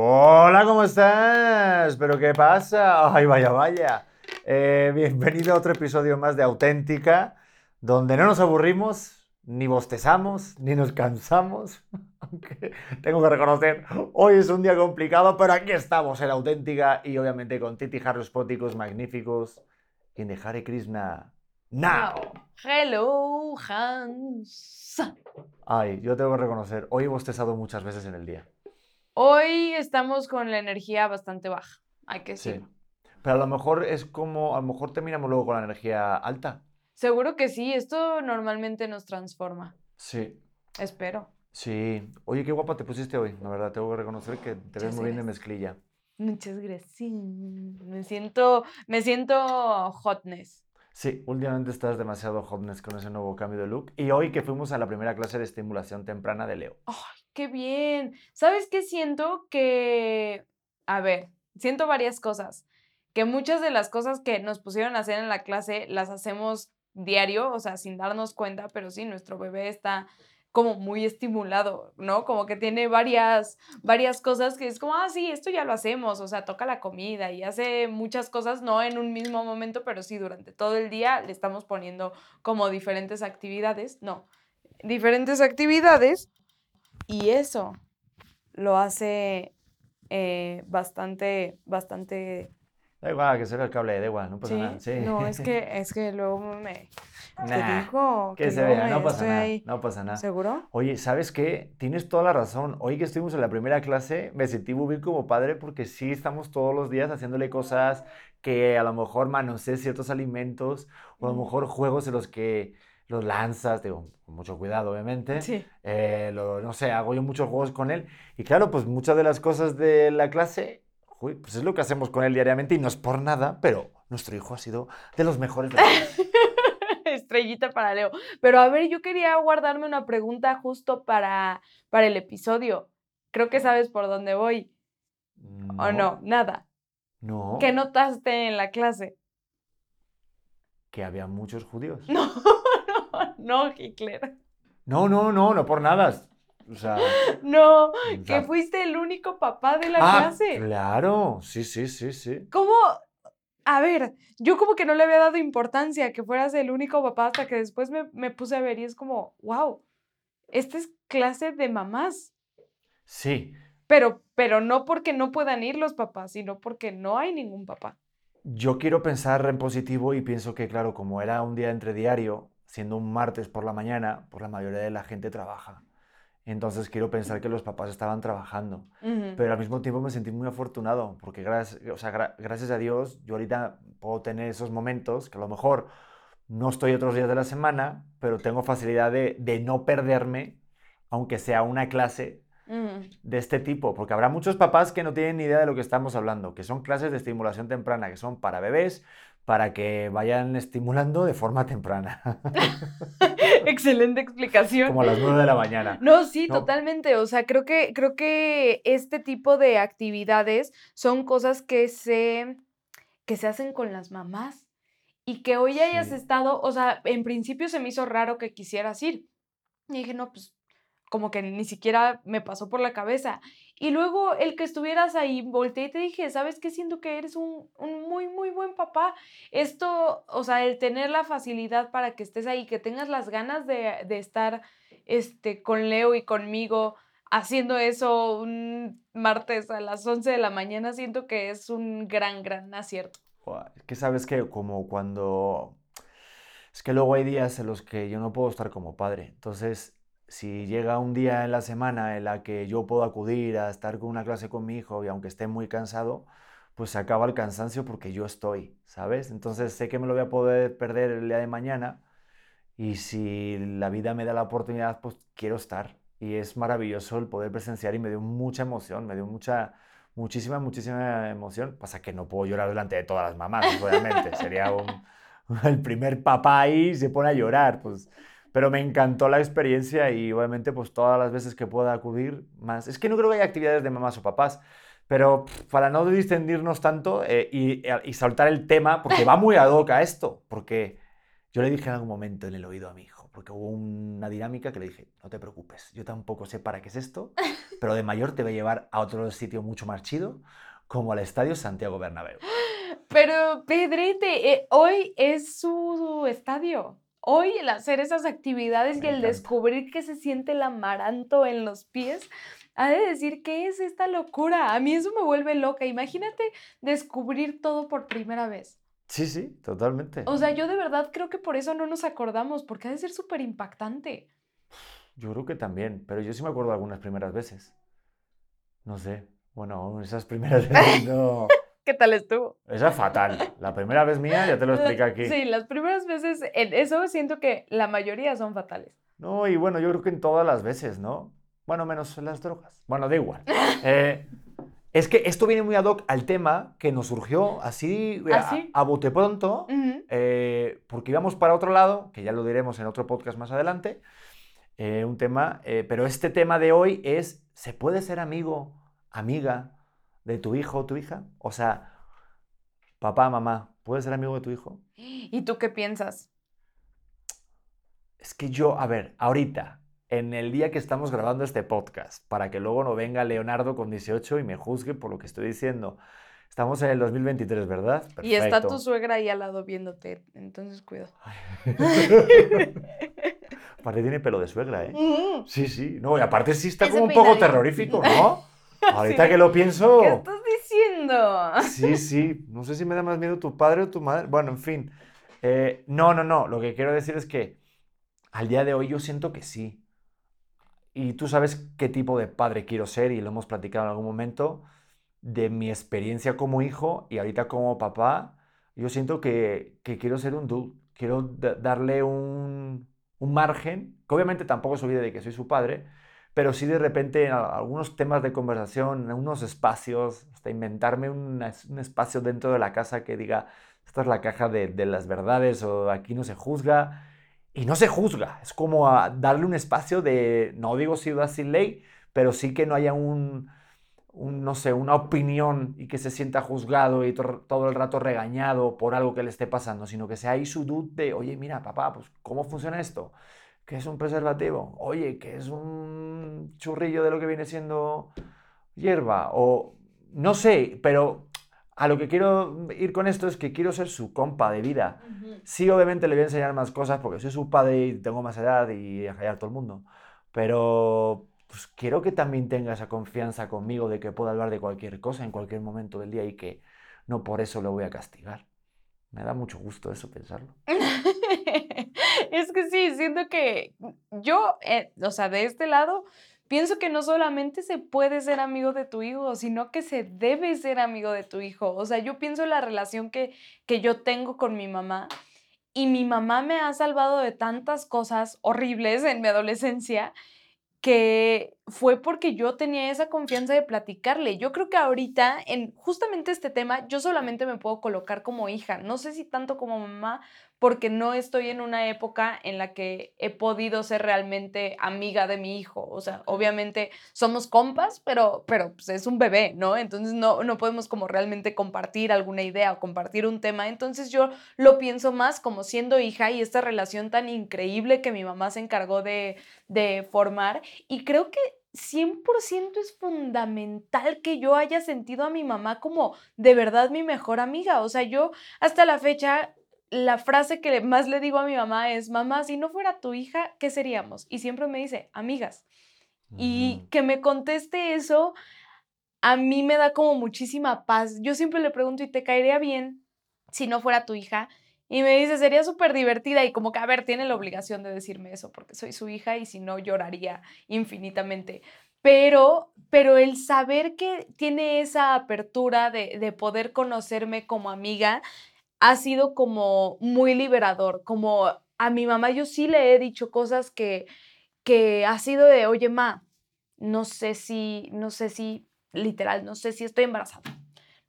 Hola, ¿cómo estás? ¿Pero qué pasa? Ay, vaya, vaya. Eh, bienvenido a otro episodio más de Auténtica, donde no nos aburrimos, ni bostezamos, ni nos cansamos. Aunque tengo que reconocer, hoy es un día complicado, pero aquí estamos en Auténtica y obviamente con Titi Harris Póticos magníficos the Hare Krishna. Now. Hello, Hans. Ay, yo tengo que reconocer, hoy he bostezado muchas veces en el día. Hoy estamos con la energía bastante baja, hay que Sí. decirlo. Pero a lo mejor es como, a lo mejor terminamos luego con la energía alta. Seguro que sí, esto normalmente nos transforma. Sí. Espero. Sí. Oye, qué guapa te pusiste hoy. La verdad, tengo que reconocer que te ves muy bien de mezclilla. Muchas gracias. Me siento, me siento hotness. Sí, últimamente estás demasiado hotness con ese nuevo cambio de look. Y hoy que fuimos a la primera clase de estimulación temprana de Leo. ¡Ay, qué bien! ¿Sabes qué siento? Que, a ver, siento varias cosas. Que muchas de las cosas que nos pusieron a hacer en la clase las hacemos diario, o sea, sin darnos cuenta, pero sí, nuestro bebé está como muy estimulado, ¿no? Como que tiene varias, varias cosas que es como, ah, sí, esto ya lo hacemos, o sea, toca la comida y hace muchas cosas, no en un mismo momento, pero sí durante todo el día le estamos poniendo como diferentes actividades, no, diferentes actividades y eso lo hace eh, bastante, bastante... Da igual, que será el cable, da igual, no pasa ¿sí? nada. Sí. No, es que, es que luego me... Nah, digo que se vea, no pasa nada. ahí. No pasa nada. ¿Seguro? Oye, ¿sabes qué? Tienes toda la razón. Hoy que estuvimos en la primera clase, me sentí muy bien como padre porque sí estamos todos los días haciéndole cosas que a lo mejor manosee ciertos alimentos o a lo mejor juegos en los que los lanzas, digo, con mucho cuidado, obviamente. Sí. Eh, lo- no sé, hago yo muchos juegos con él. Y claro, pues muchas de las cosas de la clase, uy, pues es lo que hacemos con él diariamente y no es por nada, pero nuestro hijo ha sido de los mejores de la clase. Estrellita para Leo. Pero a ver, yo quería guardarme una pregunta justo para, para el episodio. Creo que sabes por dónde voy. ¿O no? Nada. No, ¿Qué notaste en la clase? Que había muchos judíos. No, no, no, Hitler. No, no, no, no por nada. O sea, No, que fuiste el único papá de la ah, clase. claro, sí, sí, sí, sí. ¿Cómo? A ver, yo como que no le había dado importancia que fueras el único papá hasta que después me, me puse a ver y es como, wow, esta es clase de mamás. Sí, Pero, pero no porque no puedan ir los papás, sino porque no hay ningún papá. Yo quiero pensar en positivo y pienso que, claro, como era un día entre diario, siendo un martes por la mañana, pues la mayoría de la gente trabaja. Entonces quiero pensar que los papás estaban trabajando. Pero al mismo tiempo me sentí muy afortunado, porque gracias, o sea, gra- gracias a Dios yo ahorita puedo tener esos momentos que a lo mejor no estoy otros días de la semana, pero tengo facilidad de, de no perderme, aunque sea una clase Ujú. de este tipo, porque habrá muchos papás que no tienen ni idea de lo que estamos hablando, que son clases de estimulación temprana, que son para bebés, para que vayan estimulando de forma temprana, Excelente explicación. como a las 9 de la mañana. No, sí, No. totalmente. O sea, creo que, creo que este tipo de actividades son cosas que se, que se hacen con las mamás. Y que hoy hayas Sí. estado, o sea, en principio se me hizo raro que quisieras ir. Y dije, no, pues como que ni siquiera me pasó por la cabeza. Y luego el que estuvieras ahí, volteé y te dije, ¿sabes qué? Siento que eres un, un muy, muy buen papá. Esto, o sea, el tener la facilidad para que estés ahí, que tengas las ganas de, de estar este, con Leo y conmigo haciendo eso un martes a las 11 de la mañana, siento que es un gran, gran acierto. Que sabes que como cuando... Es que luego hay días en los que yo no puedo estar como padre. Entonces, si llega un día en la semana en la que yo puedo acudir a estar con una clase con mi hijo y aunque esté muy cansado, pues se acaba el cansancio porque yo estoy, ¿sabes? Entonces sé que me lo voy a poder perder el día de mañana y si la vida me da la oportunidad, pues quiero estar. Y es maravilloso el poder presenciar y me dio mucha emoción, me dio mucha, muchísima, muchísima emoción. Pasa que no puedo llorar delante de todas las mamás, obviamente. Sería un, el primer papá ahí se pone a llorar, pues. Pero me encantó la experiencia y obviamente pues todas las veces que pueda acudir más. Es que no creo que haya actividades de mamás o papás, pero para no distendirnos tanto eh, y, y, saltar el tema, porque va muy ad hoc a esto, porque yo le dije en algún momento en el oído a mi hijo, porque hubo una dinámica que le dije, no te preocupes, yo tampoco sé para qué es esto, pero de mayor te voy a llevar a otro sitio mucho más chido, como al Estadio Santiago Bernabéu. Pero Pedrete, eh, hoy es su estadio. Hoy el hacer esas actividades y el descubrir que se siente el amaranto en los pies, ha de decir, ¿qué es esta locura? A mí eso me vuelve loca. Imagínate descubrir todo por primera vez. Sí, sí, totalmente. O sea, yo de verdad creo que por eso no nos acordamos, porque ha de ser súper impactante. Yo creo que también, pero yo sí me acuerdo de algunas primeras veces. No sé. Bueno, esas primeras veces no. ¿Qué tal estuvo? Esa es fatal. La primera vez mía, ya te lo explico aquí. Sí, las primeras veces, eso siento que la mayoría son fatales. No, y bueno, yo creo que en todas las veces, ¿no? Bueno, menos en las drogas. Bueno, da igual. Eh, es que esto viene muy ad hoc al tema que nos surgió así, ¿Ah, a, bote pronto, eh, porque íbamos para otro lado, que ya lo diremos en otro podcast más adelante, eh, un tema, pero este tema de hoy es, ¿se puede ser amigo, amiga de tu hijo o tu hija? O sea, papá, mamá, ¿puedes ser amigo de tu hijo? ¿Y tú qué piensas? Es que yo, a ver, ahorita, en el día que estamos grabando este podcast, para que luego no venga Leonardo con 18 y me juzgue por lo que estoy diciendo. Estamos en el 2023, ¿verdad? Y está tu suegra ahí al lado viéndote, entonces cuidado. aparte tiene pelo de suegra, ¿eh? Sí, sí. No, y aparte sí está como un poco terrorífico, ¿no? Ahorita que lo pienso... ¿Qué estás diciendo? Sí, sí. No sé si me da más miedo tu padre o tu madre. Bueno, en fin. Eh, no, no, no. Lo que quiero decir es que al día de hoy yo siento que sí. Y tú sabes qué tipo de padre quiero ser y lo hemos platicado en algún momento. De mi experiencia como hijo y ahorita como papá, yo siento que, que quiero ser un dude. Quiero darle un, un margen, que obviamente tampoco se olvide de que soy su padre, pero sí de repente en algunos temas de conversación, en unos espacios, hasta inventarme un, un espacio dentro de la casa que diga, esta es la caja de, de, las verdades o aquí no se juzga. Y no se juzga, es como darle un espacio de, no digo ciudad sin ley, pero sí que no haya un, un no sé, una opinión y que se sienta juzgado y to todo el rato regañado por algo que le esté pasando, sino que sea ahí su duda de, oye, mira, papá, pues, ¿cómo funciona esto? ¿Qué es un preservativo? Oye, ¿qué es un churrillo de lo que viene siendo hierba? O no sé, pero a lo que quiero ir con esto es que quiero ser su compa de vida. Sí, obviamente le voy a enseñar más cosas porque soy su padre y tengo más edad y a callar todo el mundo. Pero pues quiero que también tenga esa confianza conmigo de que pueda hablar de cualquier cosa en cualquier momento del día y que no por eso lo voy a castigar. Me da mucho gusto eso pensarlo. es que sí, siento que yo, eh, o sea, de este lado, pienso que no solamente se puede ser amigo de tu hijo, sino que se debe ser amigo de tu hijo. O sea, yo pienso en la relación que, que yo tengo con mi mamá y mi mamá me ha salvado de tantas cosas horribles en mi adolescencia que fue porque yo tenía esa confianza de platicarle. Yo creo que ahorita, en justamente este tema, yo solamente me puedo colocar como hija, no sé si tanto como mamá, porque no estoy en una época en la que he podido ser realmente amiga de mi hijo. O sea, obviamente somos compas, pero, pero pues, es un bebé, ¿no? Entonces no, no podemos como realmente compartir alguna idea o compartir un tema. Entonces yo lo pienso más como siendo hija y esta relación tan increíble que mi mamá se encargó de, de formar. Y creo que 100% es fundamental que yo haya sentido a mi mamá como de verdad mi mejor amiga. O sea, yo hasta la fecha la frase que más le digo a mi mamá es, mamá, si no fuera tu hija, ¿qué seríamos? Y siempre me dice, amigas. Y que me conteste eso, a mí me da como muchísima paz. Yo siempre le pregunto, ¿y te caería bien si no fuera tu hija? Y me dice, sería súper divertida y como que, a ver, tiene la obligación de decirme eso porque soy su hija y si no lloraría infinitamente. Pero, pero el saber que tiene esa apertura de, de poder conocerme como amiga, ha sido como muy liberador, como a mi mamá yo sí le he dicho cosas que, que ha sido de, oye, ma, no sé si, no sé si literal, no sé si estoy embarazada,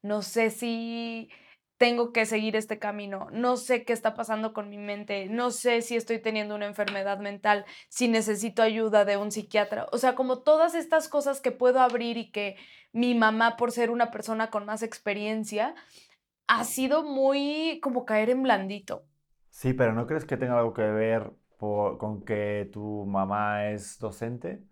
no sé si tengo que seguir este camino, no sé qué está pasando con mi mente, no sé si estoy teniendo una enfermedad mental, si necesito ayuda de un psiquiatra, o sea, como todas estas cosas que puedo abrir y que mi mamá, por ser una persona con más experiencia, ha sido muy como caer en blandito. Sí, pero ¿no crees que tenga algo que ver con que tu mamá es docente?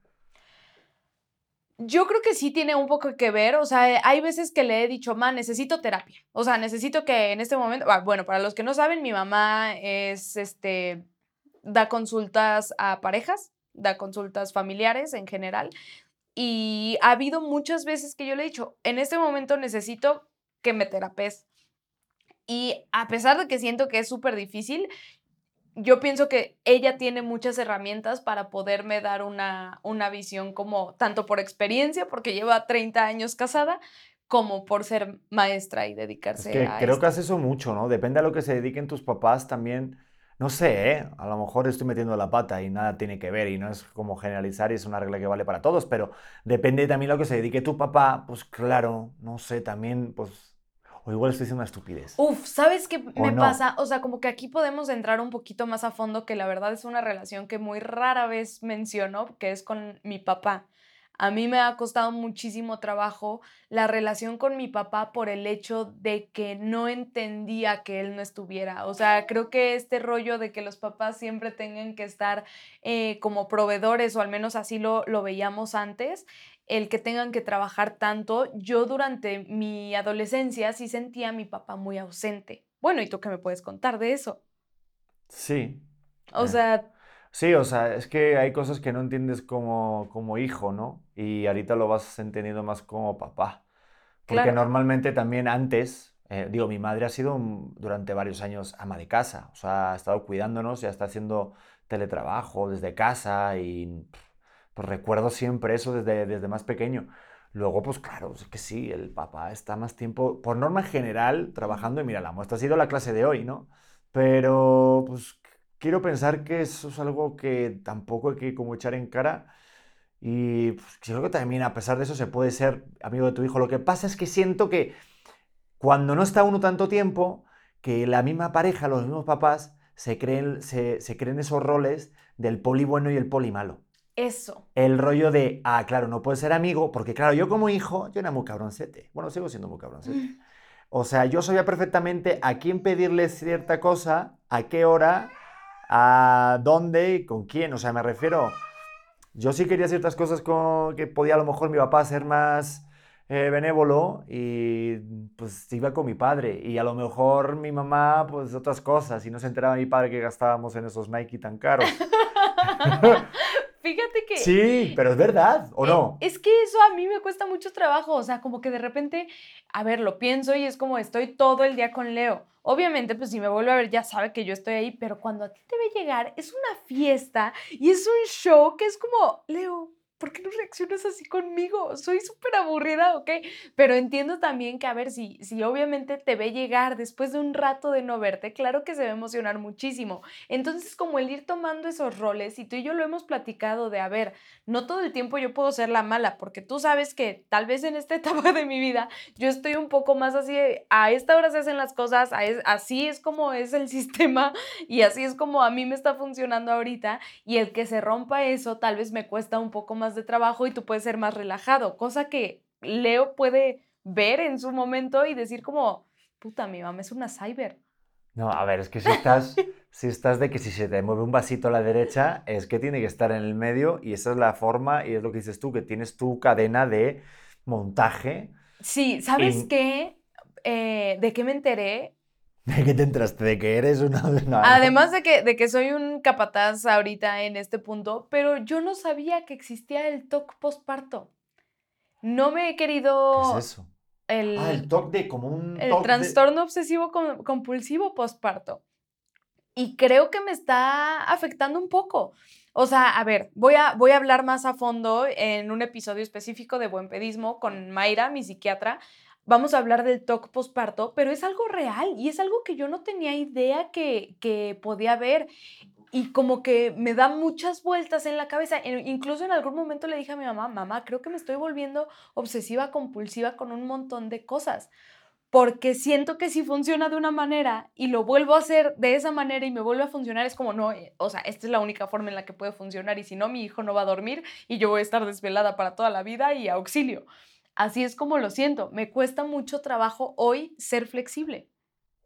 Yo creo que sí tiene un poco que ver, o sea, hay veces que le he dicho, ma, necesito terapia, o sea, necesito que en este momento, ah, bueno, para los que no saben, mi mamá es, este, da consultas a parejas, da consultas familiares en general, y ha habido muchas veces que yo le he dicho, en este momento necesito que me terapes. Y a pesar de que siento que es súper difícil, yo pienso que ella tiene muchas herramientas para poderme dar una, una visión como tanto por experiencia, porque lleva 30 años casada, como por ser maestra y dedicarse es que a Creo que hace eso mucho, ¿no? Depende a lo que se dediquen tus papás también. No sé, ¿eh? A lo mejor estoy metiendo la pata y nada tiene que ver y no es como generalizar y es una regla que vale para todos, pero depende también a lo que se dedique tu papá, pues claro, no sé, también pues o igual estoy diciendo una estupidez. Uf, ¿sabes qué me pasa? O sea, como que aquí podemos entrar un poquito más a fondo, que la verdad es una relación que muy rara vez menciono, que es con mi papá. A mí me ha costado muchísimo trabajo la relación con mi papá por el hecho de que no entendía que él no estuviera. O sea, creo que este rollo de que los papás siempre tengan que estar eh, como proveedores, o al menos así lo, lo veíamos antes, el que tengan que trabajar tanto. Yo durante mi adolescencia sí sentía a mi papá muy ausente. Bueno, ¿y tú qué me puedes contar de eso? Sí. O eh, sea... Sí, o sea, es que hay cosas que no entiendes como, como hijo, ¿no? Y ahorita lo vas entendiendo más como papá. Porque normalmente también antes, eh, digo, mi madre ha sido durante varios años ama de casa, o sea, ha estado cuidándonos, ya está haciendo teletrabajo desde casa y pues recuerdo siempre eso desde, desde más pequeño. Luego, pues claro, que sí, el papá está más tiempo, por norma general, trabajando y mira, la muestra ha sido la clase de hoy, ¿no? Pero, pues quiero pensar que eso es algo que tampoco hay que como echar en cara. Y pues, creo que también, a pesar de eso, se puede ser amigo de tu hijo. Lo que pasa es que siento que cuando no está uno tanto tiempo, que la misma pareja, los mismos papás, se creen, se, se creen esos roles del poli bueno y el poli malo. Eso. El rollo de, ah, claro, no puedo ser amigo, porque claro, yo como hijo, yo era muy cabroncete. Bueno, sigo siendo muy cabroncete. Mm. O sea, yo sabía perfectamente a quién pedirle cierta cosa, a qué hora, a dónde con quién. O sea, me refiero, yo sí quería ciertas cosas con, que podía a lo mejor mi papá ser más eh, benévolo y pues iba con mi padre. Y a lo mejor mi mamá, pues otras cosas. Y no se enteraba mi padre que gastábamos en esos Nike tan caros. Fíjate que... Sí, pero es verdad, ¿o no? Es que eso a mí me cuesta mucho trabajo, o sea, como que de repente, a ver, lo pienso y es como estoy todo el día con Leo. Obviamente, pues si me vuelve a ver ya sabe que yo estoy ahí, pero cuando a ti te ve llegar es una fiesta y es un show que es como, Leo, ¿por qué no reaccionas así conmigo? Soy súper aburrida, ¿ok? Pero entiendo también que, a ver, si, si obviamente te ve llegar después de un rato de no verte, claro que se va a emocionar muchísimo. Entonces, como el ir tomando esos roles, y tú y yo lo hemos platicado de, a ver, no todo el tiempo yo puedo ser la mala, porque tú sabes que tal vez en esta etapa de mi vida yo estoy un poco más así, a esta hora se hacen las cosas, así es como es el sistema y así es como a mí me está funcionando ahorita, y el que se rompa eso tal vez me cuesta un poco más de trabajo y tú puedes ser más relajado, cosa que Leo puede ver en su momento y decir como, puta, mi mamá es una cyber. No, a ver, es que si estás, si estás de que si se te mueve un vasito a la derecha, es que tiene que estar en el medio y esa es la forma y es lo que dices tú, que tienes tu cadena de montaje. Sí, ¿sabes qué? Eh, ¿De qué me enteré? ¿De qué te entraste? ¿De que eres una... Además de que, de que soy un capataz ahorita en este punto, pero yo no sabía que existía el TOC postparto. No me he querido... ¿Qué es eso? El, ah, el TOC de como un... El trastorno obsesivo compulsivo postparto. Y creo que me está afectando un poco. O sea, a ver, voy a, voy a hablar más a fondo en un episodio específico de buen pedismo con Mayra, mi psiquiatra, vamos a hablar del TOC posparto, pero es algo real y es algo que yo no tenía idea que, que podía haber. y como que me da muchas vueltas en la cabeza. Incluso en algún momento le dije a mi mamá, mamá, creo que me estoy volviendo obsesiva, compulsiva con un montón de cosas. Porque siento que si funciona de una manera y lo vuelvo a hacer de esa manera y me vuelve a funcionar, es como, no, eh, o sea, esta es la única forma en la que puede funcionar y si no, mi hijo no va a dormir y yo voy a estar desvelada para toda la vida y auxilio. Así es como lo siento. Me cuesta mucho trabajo hoy ser flexible.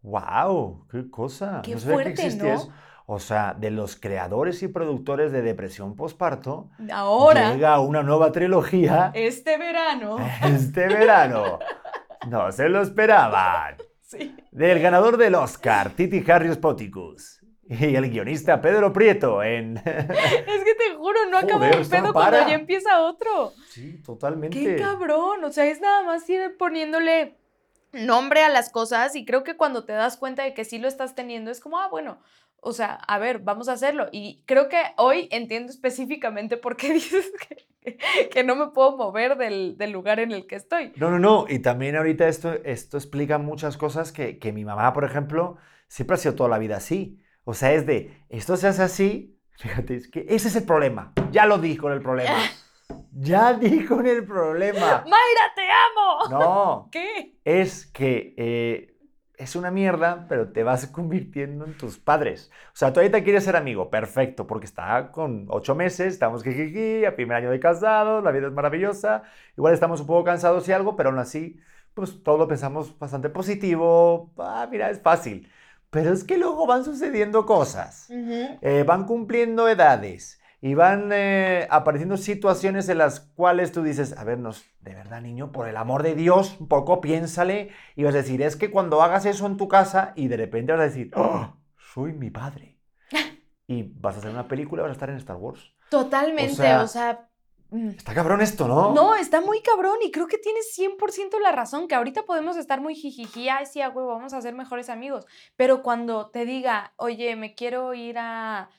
¡Wow! ¡Qué cosa! Qué no sabía que fuerte, existía ¿no? eso. O sea, de los creadores y productores de Depresión Postparto, Ahora, llega una nueva trilogía este verano, este verano. No se lo esperaban. sí. Del ganador del Oscar, Titi Harrius Poticus. Y el guionista Pedro Prieto en... Es que te juro, no acaba un pedo cuando ya empieza otro. Sí, totalmente. Qué cabrón. O sea, es nada más ir poniéndole nombre a las cosas y creo que cuando te das cuenta de que sí lo estás teniendo es como, ah, bueno, o sea, a ver, vamos a hacerlo. Y creo que hoy entiendo específicamente por qué dices que, que no me puedo mover del, del lugar en el que estoy. No, no, no. Y también ahorita esto, esto explica muchas cosas que, que mi mamá, por ejemplo, siempre ha sido toda la vida así. O sea, es de, esto se hace así. Fíjate, es que ese es el problema. Ya lo di con el problema. Ya di con el problema. ¡Mayra, te amo! No, ¿Qué? es que eh, es una mierda, pero te vas convirtiendo en tus padres. O sea, tú ahorita quieres ser amigo, perfecto, porque está con ocho meses, estamos jijiji, a primer año de casados, la vida es maravillosa, igual estamos un poco cansados y algo, pero aún así, pues todo lo pensamos bastante positivo, ah, mira, es fácil. Pero es que luego van sucediendo cosas, eh, van cumpliendo edades y van eh, apareciendo situaciones en las cuales tú dices, a ver, nos, de verdad, niño, por el amor de Dios, un poco piénsale y vas a decir, es que cuando hagas eso en tu casa y de repente vas a decir, "Oh, soy mi padre. Y vas a hacer una película, vas a estar en Star Wars. Totalmente, O sea, o sea... mm. Está cabrón esto, ¿no? No, está muy cabrón y creo que tienes 100% la razón, que ahorita podemos estar muy jijiji, ay, sí, a huevo, vamos a ser mejores amigos, pero cuando te diga, oye, me quiero ir a,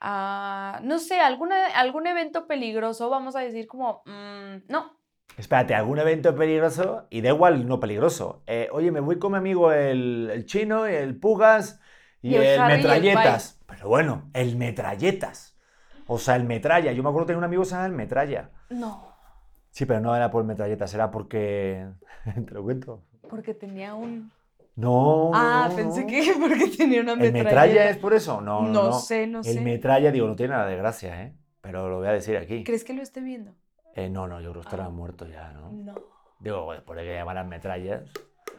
a no sé, alguna, algún evento peligroso, vamos a decir como, "Mm, no, Espérate, algún evento peligroso y da igual no peligroso. Eh, oye, me voy con mi amigo el, el chino, el Pugas y, Y el el, Harry y el Metralletas. Pero bueno, el Metralletas. O sea, el Metralla. Yo me acuerdo que tenía un amigo que se llamaba el Metralla. no, Sí, pero no era por Metralletas, era porque... Te lo cuento. porque tenía un... No. Ah, no, pensé que porque tenía una ¿El metralleta. Metralla es por eso? No, no, No no. sé, no El sé. Metralla, digo, no tiene nada de gracia, ¿eh? Pero lo voy a decir aquí. ¿Crees que lo esté viendo? Eh, no, no, yo creo que estará Ah. muerto ya, ¿no? No. Digo, después de que llamaran metrallas.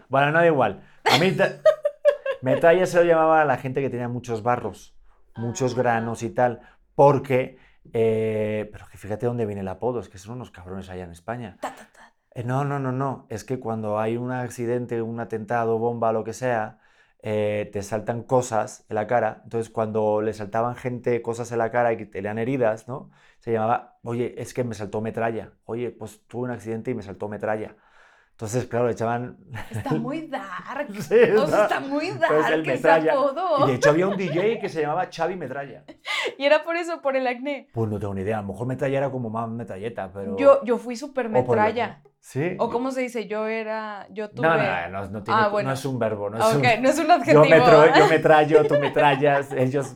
Bueno, no da igual. A mí metralla se lo llamaba a la gente que tenía muchos barros, muchos Ah. granos y tal, porque... eh, pero que fíjate dónde viene el apodo, es que son unos cabrones allá en España. Ta, ta, ta. Eh, no, no, no, no. Es que cuando hay un accidente, un atentado, bomba, lo que sea, eh, te saltan cosas en la cara. Entonces, cuando le saltaban gente cosas en la cara y que tenían heridas, ¿no? Se llamaba, oye, es que me saltó metralla. Oye, pues tuve un accidente y me saltó metralla. Entonces, claro, le echaban... Está muy dark. Sí, O sea, está muy pues dark el metralla. apodo. Y de hecho había un DJ que se llamaba Xavi Metralla. Y era por eso, por el acné. Pues no tengo ni idea. A lo mejor metralla era como más metralleta, pero... Yo, yo fui súper o metralla. Sí. O cómo se dice, yo era, yo tuve... No, no, no, no, tiene- Ah, no es un verbo. No Ah, es un- ok, no es un Yo, adjetivo. metro, yo metrallo, tú metrallas, ellos...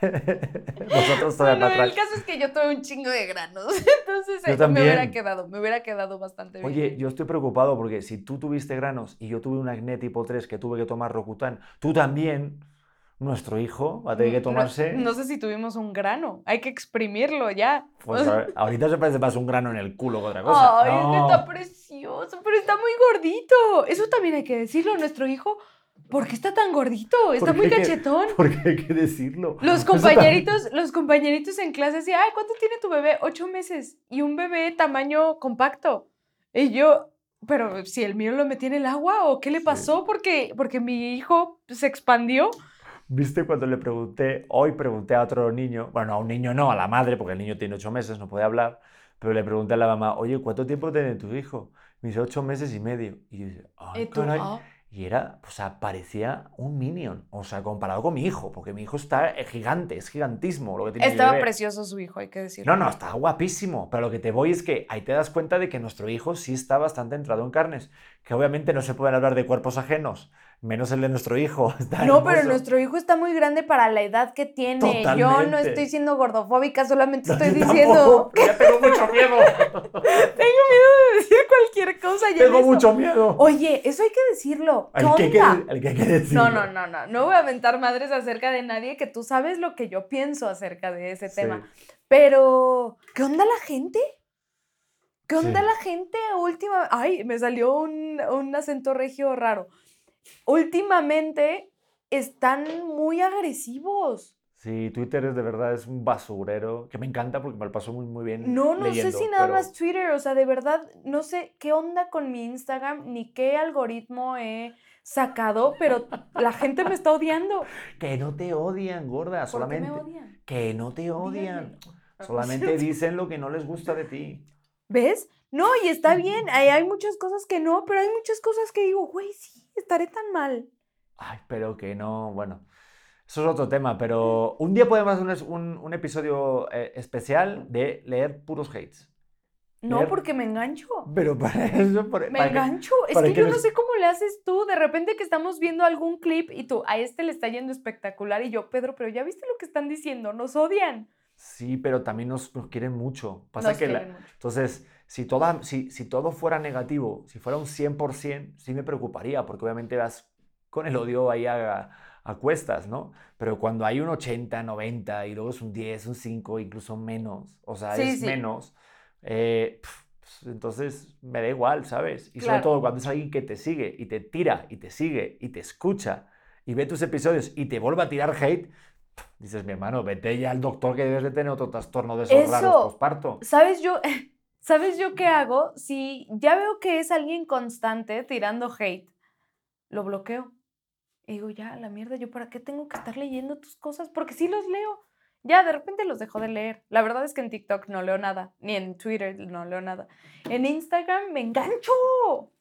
Vosotros todavía Bueno, para el atrás. caso es que yo tuve un chingo de granos. Entonces Yo eh, me hubiera también. quedado, me hubiera quedado bastante bien. Oye, yo estoy preocupado porque si tú tuviste granos y yo tuve un acné tipo 3 que tuve que tomar Rocutan, tú también, nuestro hijo, va a tener que No- tomarse... No, sé si tuvimos un grano. Hay que exprimirlo ya. Pues, ver, ahorita se parece más un grano en el culo que otra cosa. Ay, No. está precioso, pero está muy gordito. Eso también hay que decirlo. Nuestro hijo, ¿por qué está tan gordito? Está ¿Por muy cachetón. Porque hay que decirlo. Los compañeritos, los compañeritos en clase decían, ay, ¿cuánto tiene tu bebé? Ocho meses. Y un bebé tamaño compacto. Y yo, pero si el mío lo metí en el agua o qué le Sí. pasó porque, porque mi hijo se expandió. ¿Viste cuando le pregunté, hoy pregunté a otro niño, bueno, a un niño no, a la madre, porque el niño tiene ocho meses, no puede hablar, pero le pregunté a la mamá, oye, ¿cuánto tiempo tiene tu hijo? Me dice, ocho meses y medio. Y yo dice, ay, Y tú, caray". Y era, o sea, parecía un minion, o sea, comparado con mi hijo, porque mi hijo está eh, gigante, es gigantismo lo que tiene Estaba precioso su hijo, hay que decirlo. No, no, está guapísimo, pero lo que te voy es que ahí te das cuenta de que nuestro hijo sí está bastante entrado en carnes, que obviamente no se pueden hablar de cuerpos ajenos, menos el de nuestro hijo. está No, pero nuestro hijo está muy grande para la edad que tiene. Yo no estoy siendo gordofóbica, solamente No, estoy diciendo. pero ya tengo mucho miedo. Tengo miedo de decir cualquier cosa. tengo mucho miedo. Oye, eso hay que decirlo. ¿Qué el, que hay que, onda? el que hay que decirlo. No, no, no, no. No voy a aventar madres acerca de nadie que tú sabes lo que yo pienso acerca de ese Sí. tema. Pero, ¿qué onda la gente? ¿Qué onda Sí. la gente última? Ay, me salió un, un acento regio raro. Últimamente están muy agresivos. Sí, Twitter es de verdad es un basurero que me encanta porque me lo paso muy, muy bien. No, no leyendo, sé si nada pero- más Twitter, o sea, de verdad, no sé qué onda con mi Instagram ni qué algoritmo he sacado, pero la gente me está odiando. Que no te odian, gorda, ¿Por qué solamente. me odian? Que no te odian. Díganme. Solamente dicen lo que no les gusta de ti. ¿Ves? No, y está bien, hay, hay muchas cosas que no, pero hay muchas cosas que digo, güey, sí, estaré tan mal. Ay, pero que no, bueno. Eso es otro tema, pero un día podemos hacer un, un- episodio eh, especial de leer puros hates. No, Leer- porque me engancho. Pero para eso, para, Me para que- engancho. Es que que yo no sé cómo le haces tú. De repente que estamos viendo algún clip y tú, a este le está yendo espectacular. Y yo, Pedro, pero ya viste lo que están diciendo, nos odian. Sí, pero también nos, nos quieren mucho. Pasa Nos que la- quieren mucho. entonces, si, toda, si, si todo fuera negativo, si fuera un 100%, sí me preocuparía, porque obviamente vas con el odio ahí a, a cuestas, ¿no? Pero cuando hay un 80, 90 y luego es un 10, un 5, incluso menos, o sea, Sí, es sí. menos, eh, pues, entonces me da igual, ¿sabes? Y sobre Claro. todo cuando es alguien que te sigue y te tira y te sigue y te escucha y ve tus episodios y te vuelve a tirar hate, dices, mi hermano, vete ya al doctor que debes de tener otro trastorno de esos raros Eso. posparto. ¿Sabes yo? ¿Sabes yo qué hago? Si ya veo que es alguien constante tirando hate, lo bloqueo. Y digo, ya, la mierda, ¿yo para qué tengo que estar leyendo tus cosas? Porque sí los leo. Ya, de repente los dejo de leer. La verdad es que en TikTok no leo nada, ni en Twitter no leo nada. En Instagram me engancho.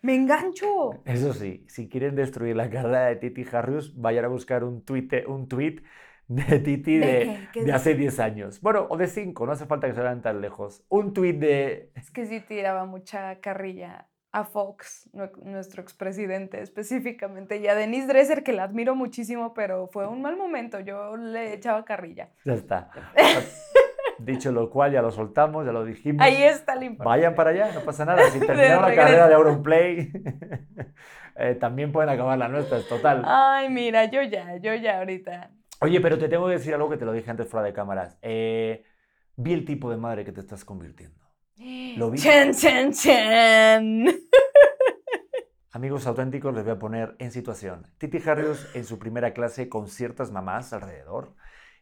Me engancho. Eso sí, si quieren destruir la carrera de Titi Harrius, vayan a buscar un tweet, un tweet de Titi ¿De de, de hace 10 años. Bueno, o de 5, no hace falta que se vayan tan lejos. Un tweet de... Es que sí tiraba mucha carrilla a Fox, nue- nuestro expresidente específicamente, y a Denise Dresser, que la admiro muchísimo, pero fue un mal momento. Yo le echaba carrilla. Ya está. Dicho lo cual, ya lo soltamos, ya lo dijimos. Ahí está la importancia. Vayan para allá, no pasa nada. Si terminaron la carrera de Auronplay, eh, también pueden acabar la nuestra, es total. Ay, mira, yo ya, yo ya ahorita. Oye, pero te tengo que decir algo que te lo dije antes fuera de cámaras. Eh, vi el tipo de madre que te estás convirtiendo. Lo vi. Chan, chan, chan. Amigos auténticos, les voy a poner en situación. Titi Harrius en su primera clase con ciertas mamás alrededor.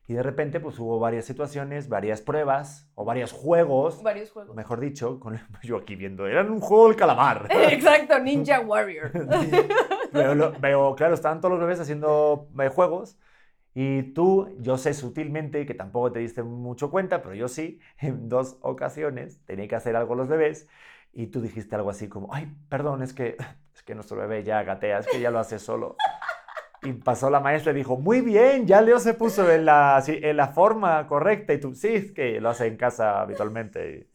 Y de repente, pues hubo varias situaciones, varias pruebas o varios juegos, Varios juegos. mejor dicho, con yo aquí viendo, eran un juego del calamar. Exacto, Ninja Warrior. veo, lo- veo, claro, estaban todos los bebés haciendo eh, juegos y tú, yo sé sutilmente que tampoco te diste mucho cuenta, pero yo sí, en dos ocasiones tenía que hacer algo los bebés y tú dijiste algo así como, ay, perdón, es que, es que nuestro bebé ya gatea, es que ya lo hace solo. Y pasó la maestra y dijo, muy bien, ya Leo se puso en la, en la forma correcta y tú, sí, es que lo hace en casa habitualmente.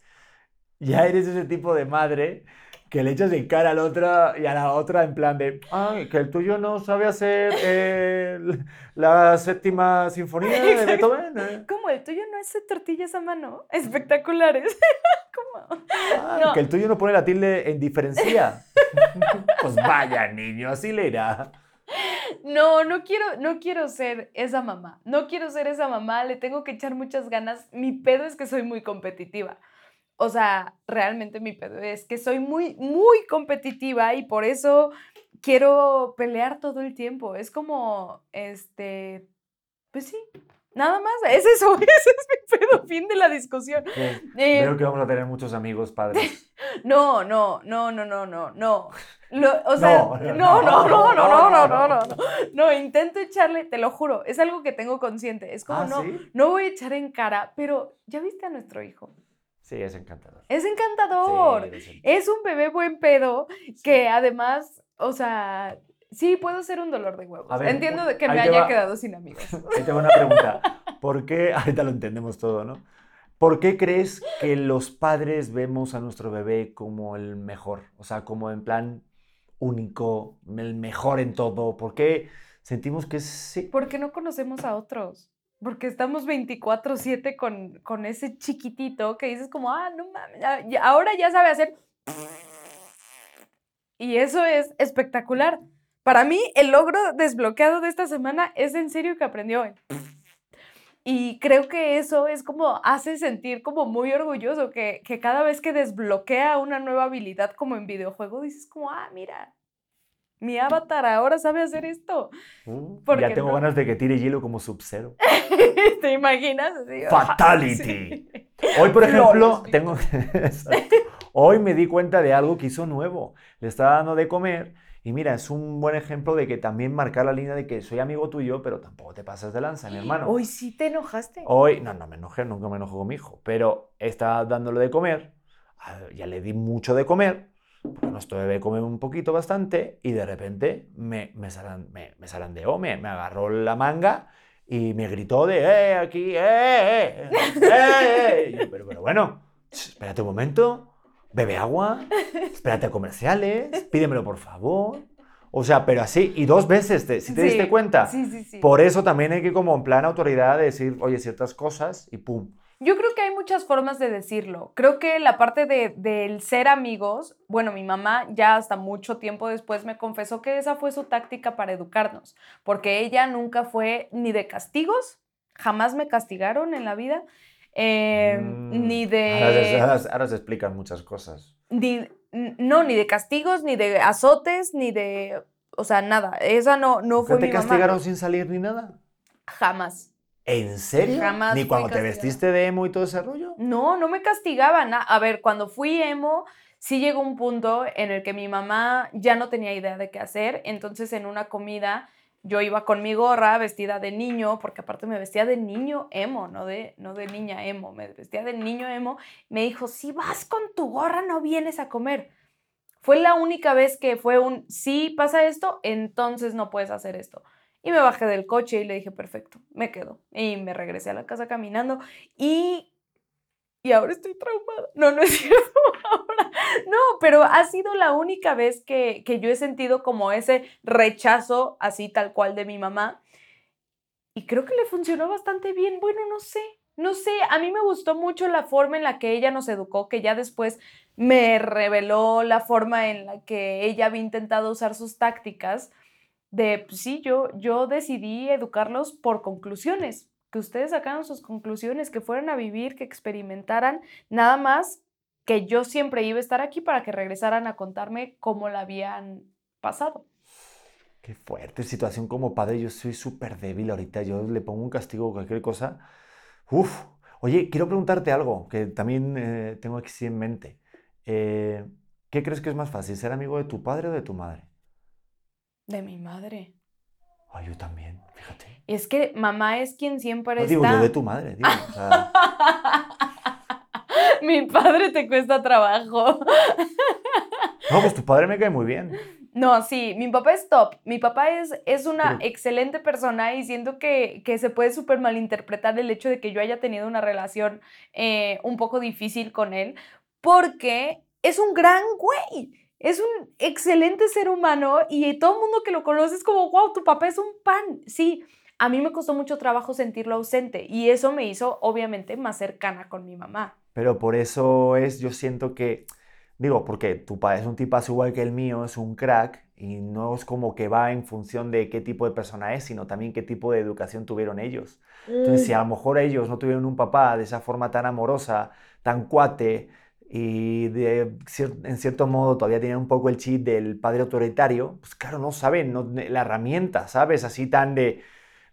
Ya eres ese tipo de madre que le echas en cara a la otra y a la otra en plan de, ay, que el tuyo no sabe hacer eh, la séptima sinfonía de. Beethoven. eh. ¿Cómo? ¿El tuyo no hace tortillas a mano? Espectaculares. ¿Cómo? Ay, No. Que el tuyo no pone la tilde en diferencia. pues vaya, niño, así le irá. No, no quiero, no quiero ser esa mamá. No quiero ser esa mamá, le tengo que echar muchas ganas. Mi pedo es que soy muy competitiva. O sea, realmente mi pedo es que soy muy, muy competitiva y por eso quiero pelear todo el tiempo. Es como, este, pues sí, Nada más, es eso, ese es mi pedo, fin de la discusión. Eh, Veo que vamos a tener muchos amigos padres. No, no, no, no, no, no, no. Lo- o sea, No, no, no, no, no, no, no, no, no, no, no, no. No, intento echarle, te lo juro, es algo que tengo consciente. Es como, Ah, no, ¿sí? no voy a echar en cara, pero ya viste a nuestro hijo. Sí, es encantador. Es encantador. Sí, es- un bebé buen pedo que además, o sea, sí, puedo ser un dolor de huevos. Ver, Entiendo que me haya va. quedado sin amigos. Ahí tengo una pregunta. ¿Por qué, ahorita lo entendemos todo, ¿no? ¿Por qué crees que los padres vemos a nuestro bebé como el mejor? O sea, como en plan único, el mejor en todo. ¿Por qué sentimos que es- sí? Porque no conocemos a otros. Porque estamos 24/7 con, con ese chiquitito que dices como, ah, no mames, ahora ya sabe hacer... Y eso es espectacular. Para mí, el logro desbloqueado de esta semana es en serio que aprendió. el Y creo que eso es como hace sentir como muy orgulloso, que, que cada vez que desbloquea una nueva habilidad como en videojuego, dices como, ah, mira, mi avatar ahora sabe hacer esto. Uh, ¿Por ya tengo no? ganas de que tire hielo como Sub-Zero. ¿Te imaginas? Así, Fatality. sí. Hoy, por ejemplo, tengo... Hoy me di cuenta de algo que hizo nuevo. Le estaba dando de comer y mira, es un buen ejemplo de que también marcar la línea de que soy amigo tuyo, pero tampoco te pasas de lanza, mi hermano. Hoy sí te enojaste. Hoy, no, no me enojé, nunca me enojo con mi hijo, pero estaba dándole de comer, a- ya le di mucho de comer, porque nuestro bebé come un poquito bastante, y de repente me, me, zaran- me, me zarandeó, me, me agarró la manga y me gritó de, ¡eh, aquí, eh, eh, eh, eh! Y yo, pero, pero bueno, espérate un momento, bebe agua, espérate a comerciales, pídemelo por favor. O sea, pero así, y dos veces, te- si te Sí, diste cuenta. Sí, sí, sí. Por eso también hay que como en plan autoridad decir, oye, ciertas cosas y pum. Yo creo que hay muchas formas de decirlo. Creo que la parte de, del ser amigos, bueno, mi mamá ya hasta mucho tiempo después me confesó que esa fue su táctica para educarnos, porque ella nunca fue ni de castigos, jamás me castigaron en la vida, eh, Mm. ni Ahora, se- de... ahora se- ahora se explican muchas cosas. ni- no, ni de castigos, ni de azotes, ni de... O sea, nada. Esa no, no ¿Nunca fue te mi mamá. castigaron sin salir ni nada? Jamás. ¿En serio? Jamás ¿Ni cuando te vestiste de emo y todo ese rollo? No, no me castigaban. A ver, cuando fui emo, sí llegó un punto en el que mi mamá ya no tenía idea de qué hacer. Entonces, en una comida, yo iba con mi gorra vestida de niño, porque aparte me vestía de niño emo, no de, no de niña emo, me vestía de niño emo. Me dijo, si vas con tu gorra, no vienes a comer. Fue la única vez que fue un, si pasa esto, entonces no puedes hacer esto. Y me bajé del coche y le dije, perfecto, me quedo. Y me regresé a la casa caminando y, y ahora estoy traumada. No, no es cierto. Ahora, no, pero ha sido la única vez que, que yo he sentido como ese rechazo así tal cual de mi mamá. Y creo que le funcionó bastante bien. Bueno, no sé, no sé. A mí me gustó mucho la forma en la que ella nos educó, que ya después me reveló la forma en la que ella había intentado usar sus tácticas de, pues sí, yo, yo decidí educarlos por conclusiones, que ustedes sacaran sus conclusiones, que fueran a vivir, que experimentaran, nada más que yo siempre iba a estar aquí para que regresaran a contarme cómo la habían pasado. Qué fuerte situación como padre. Yo soy súper débil ahorita. Yo le pongo un castigo o cualquier cosa. Uf. Oye, quiero preguntarte algo que también eh, tengo aquí en mente. Eh, ¿Qué crees que es más fácil, ser amigo de tu padre o de tu madre? De mi madre. Ay, yo también, fíjate. Es que mamá es quien siempre No está. digo yo de tu madre, digo. o sea, mi padre te cuesta trabajo. no, pues tu padre me cae muy bien. No, sí, mi papá es top. Mi papá es, es una Pero- excelente persona y siento que, que se puede súper malinterpretar el hecho de que yo haya tenido una relación eh, un poco difícil con él, porque es un gran güey. Es un excelente ser humano y todo el mundo que lo conoce es como, wow, tu papá es un pan. Sí, a mí me costó mucho trabajo sentirlo ausente y eso me hizo obviamente más cercana con mi mamá. Pero por eso es, yo siento que, digo, porque tu padre es un tipazo igual que el mío, es un crack, y no es como que va en función de qué tipo de persona es, sino también qué tipo de educación tuvieron ellos. Entonces, si a lo mejor ellos no tuvieron un papá de esa forma tan amorosa, tan cuate, y de en cierto modo todavía tienen un poco el chip del padre autoritario, pues claro, no saben no- la herramienta, ¿sabes? Así tan de,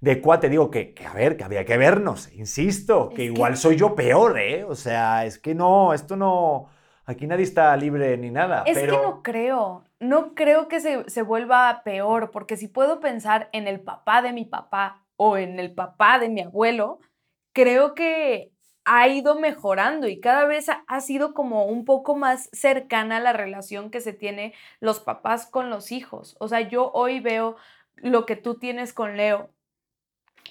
de cuate, digo que, que, a ver, que había que vernos, insisto, que Es igual que- soy yo peor, ¿eh? O sea, es que no, esto no, aquí nadie está libre ni nada, Es pero... que no creo, no creo que se, se vuelva peor, porque si puedo pensar en el papá de mi papá o en el papá de mi abuelo, creo que ha ido mejorando y cada vez ha, sido como un poco más cercana la relación que se tiene los papás con los hijos. O sea, yo hoy veo lo que tú tienes con Leo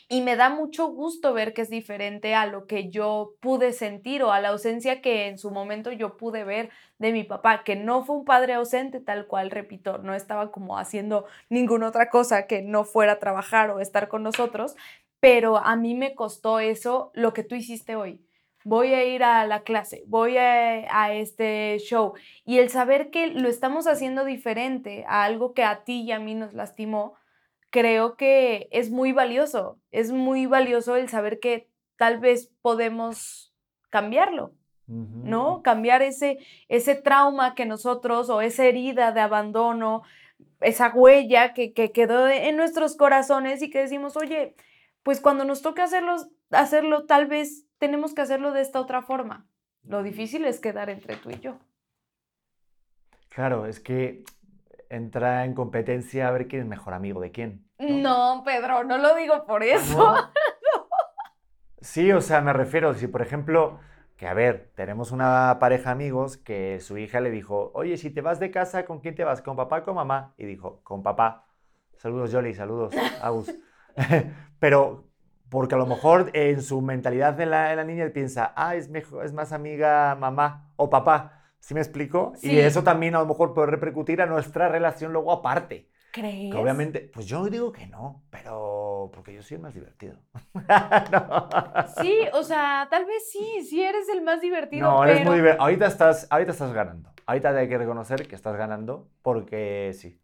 y me da mucho gusto ver que es diferente a lo que yo pude sentir o a la ausencia que en su momento yo pude ver de mi papá, que no fue un padre ausente tal cual, repito, no estaba como haciendo ninguna otra cosa que no fuera trabajar o estar con nosotros, pero a mí me costó eso lo que tú hiciste hoy. Voy a ir a la clase, voy a, a este show y el saber que lo estamos haciendo diferente a algo que a ti y a mí nos lastimó, creo que es muy valioso. Es muy valioso el saber que tal vez podemos cambiarlo. ¿no? Cambiar ese, ese trauma que nosotros o esa herida de abandono, esa huella que, que quedó en nuestros corazones y que decimos, oye, pues cuando nos toque hacerlo, hacerlo, tal vez tenemos que hacerlo de esta otra forma. Lo difícil es quedar entre tú y yo. Claro, es que entra en competencia a ver quién es mejor amigo de quién. No, Pedro, no lo digo por eso. ¿No? Sí, o sea, me refiero, si por ejemplo, que a ver, tenemos una pareja amigos que su hija le dijo, oye, si te vas de casa, ¿con quién te vas? ¿Con papá o con mamá? Y dijo, con papá. Saludos, Jolly, saludos, Agus. Pero porque a lo mejor en su mentalidad de la, de la niña él piensa, ah, es, mejor, es más amiga mamá o papá. ¿Sí me explico? Sí. Y eso también a lo mejor puede repercutir a nuestra relación luego aparte. ¿Crees? Que obviamente, pues yo digo que no, pero porque yo soy el más divertido. no, Sí, o sea, tal vez sí, sí eres el más divertido, no eres pero... muy divertido. Ahorita estás, ahorita estás ganando. Ahorita hay que reconocer que estás ganando porque sí.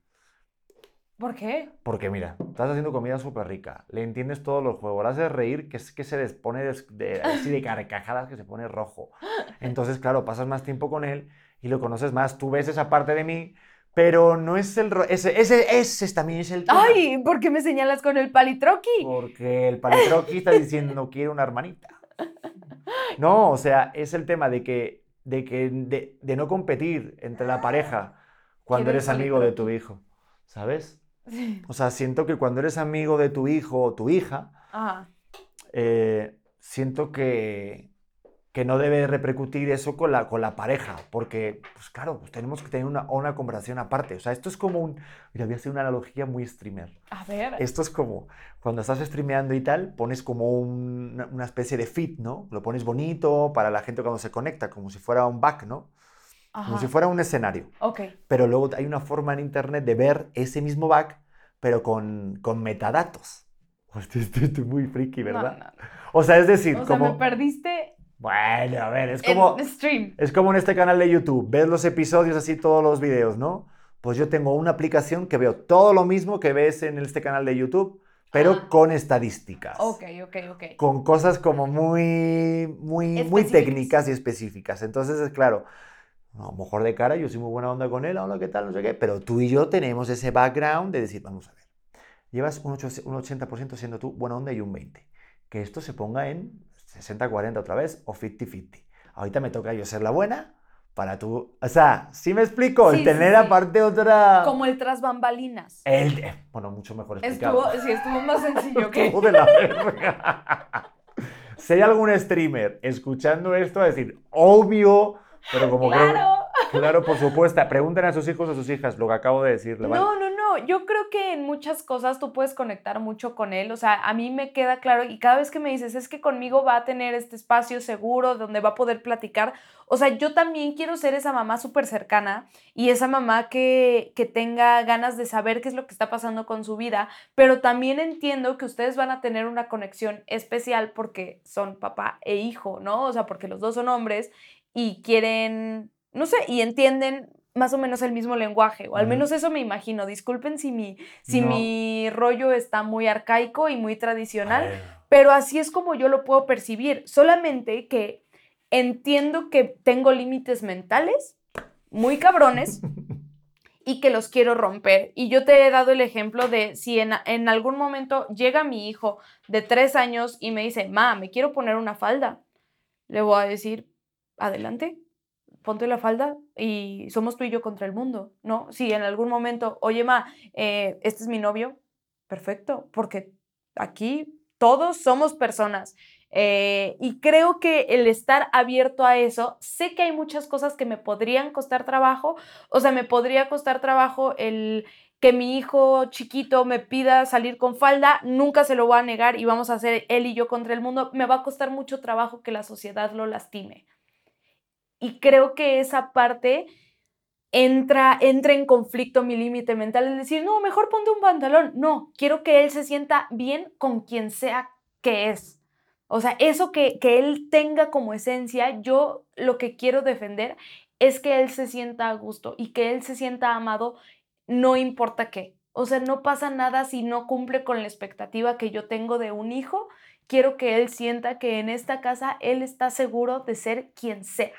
¿Por qué? Porque mira, estás haciendo comida súper rica, le entiendes todos los juegos, le haces reír, que es que se les pone de, de- así de carcajadas que se pone rojo. Entonces, claro, pasas más tiempo con él y lo conoces más. Tú ves esa parte de mí, pero no es el... Ese, ese, ese también es el tema. Ay, ¿por qué me señalas con el palitroqui? Porque el palitroqui está diciendo quiero una hermanita. No, o sea, es el tema de que, de, que de, de no competir entre la pareja cuando eres amigo de tu hijo, ¿sabes? Sí. O sea, siento que cuando eres amigo de tu hijo o tu hija, Ajá. eh, siento que, que no debe repercutir eso con la, con la pareja, porque, pues claro, pues tenemos que tener una, una conversación aparte. O sea, esto es como un... Mira, voy a hacer una analogía muy streamer. A ver. Esto es como cuando estás streameando y tal, pones como un- una, especie de feed, ¿no? Lo pones bonito para la gente cuando se conecta, como si fuera un back, ¿no? Como Ajá. si fuera un escenario. Ok. Pero luego hay una forma en internet de ver ese mismo back, pero con, con metadatos. Hostia, esto esto es muy friki, No, ¿verdad? no, no. O sea, es decir, O sea, como... me perdiste Bueno, a ver, es como... en stream. Es como en este canal de YouTube, ves los episodios así, todos los videos, ¿no? Pues yo tengo una aplicación que veo todo lo mismo que ves en este canal de YouTube, pero Ah. con estadísticas. Ok, ok, ok. Con cosas como muy, muy, muy técnicas y específicas. Entonces, es claro, a lo mejor de cara yo soy muy buena onda con él, hola, ¿qué tal? No sé qué, pero tú y yo tenemos ese background de decir, vamos a ver, llevas un, ocho- un 80% siendo tú buena onda y un 20%. Que esto se ponga en 60-40 otra vez o 50-50. Ahorita me toca yo ser la buena para tú. O sea, ¿sí me explico? Sí, el sí, tener sí. aparte otra. Como el tras bambalinas. El, eh, bueno, mucho mejor explicado. Estuvo, sí, estuvo más sencillo que... De la verga. si hay algún streamer escuchando esto, a decir, obvio, pero como ¡Claro! Claro, por supuesto, pregunten a sus hijos o a sus hijas lo que acabo de decirle. No, no, no. Yo creo que en muchas cosas tú puedes conectar mucho con él. O sea, a mí me queda claro y cada vez que me dices, es que conmigo va a tener este espacio seguro donde va a poder platicar. O sea, yo también quiero ser esa mamá súper cercana y esa mamá que, que tenga ganas de saber qué es lo que está pasando con su vida. Pero también entiendo que ustedes van a tener una conexión especial porque son papá e hijo, ¿no? O sea, porque los dos son hombres y quieren, no sé, y entienden más o menos el mismo lenguaje, o al menos eso me imagino. Disculpen si mi, si No. mi rollo está muy arcaico y muy tradicional, pero así es como yo lo puedo percibir. Solamente que entiendo que tengo límites mentales muy cabrones y que los quiero romper. Y yo te he dado el ejemplo de si en, en algún momento llega mi hijo de tres años y me dice, ma, me quiero poner una falda, le voy a decir, adelante, ponte la falda y somos tú y yo contra el mundo, ¿no? Si en algún momento, oye, ma, eh, este es mi novio, perfecto, porque aquí todos somos personas. Eh, y creo que el estar abierto a eso, sé que hay muchas cosas que me podrían costar trabajo, o sea, me podría costar trabajo el que mi hijo chiquito me pida salir con falda, nunca se lo voy a negar y vamos a hacer él y yo contra el mundo, me va a costar mucho trabajo que la sociedad lo lastime. Y creo que esa parte entra, entra en conflicto mi límite mental, es decir, no, mejor ponte un pantalón, no, quiero que él se sienta bien con quien sea que es. O sea, eso que, que él tenga como esencia, yo lo que quiero defender es que él se sienta a gusto y que él se sienta amado, no importa qué. O sea, no pasa nada si no cumple con la expectativa que yo tengo de un hijo. Quiero que él sienta que en esta casa él está seguro de ser quien sea.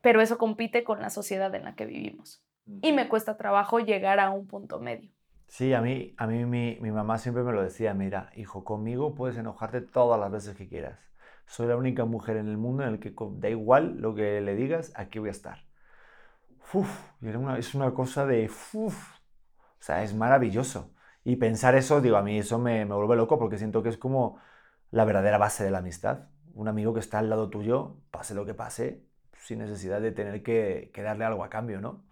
Pero eso compite con la sociedad en la que vivimos. Y me cuesta trabajo llegar a un punto medio. Sí, a mí, a mí mi, mi, mamá siempre me lo decía, mira, hijo, conmigo puedes enojarte todas las veces que quieras. Soy la única mujer en el mundo en el que da igual lo que le digas, aquí voy a estar. Uf, una, es una cosa de... Uf, o sea, es maravilloso. Y pensar eso, digo, a mí eso me, me vuelve loco porque siento que es como la verdadera base de la amistad. Un amigo que está al lado tuyo, pase lo que pase, sin necesidad de tener que, que darle algo a cambio, ¿no?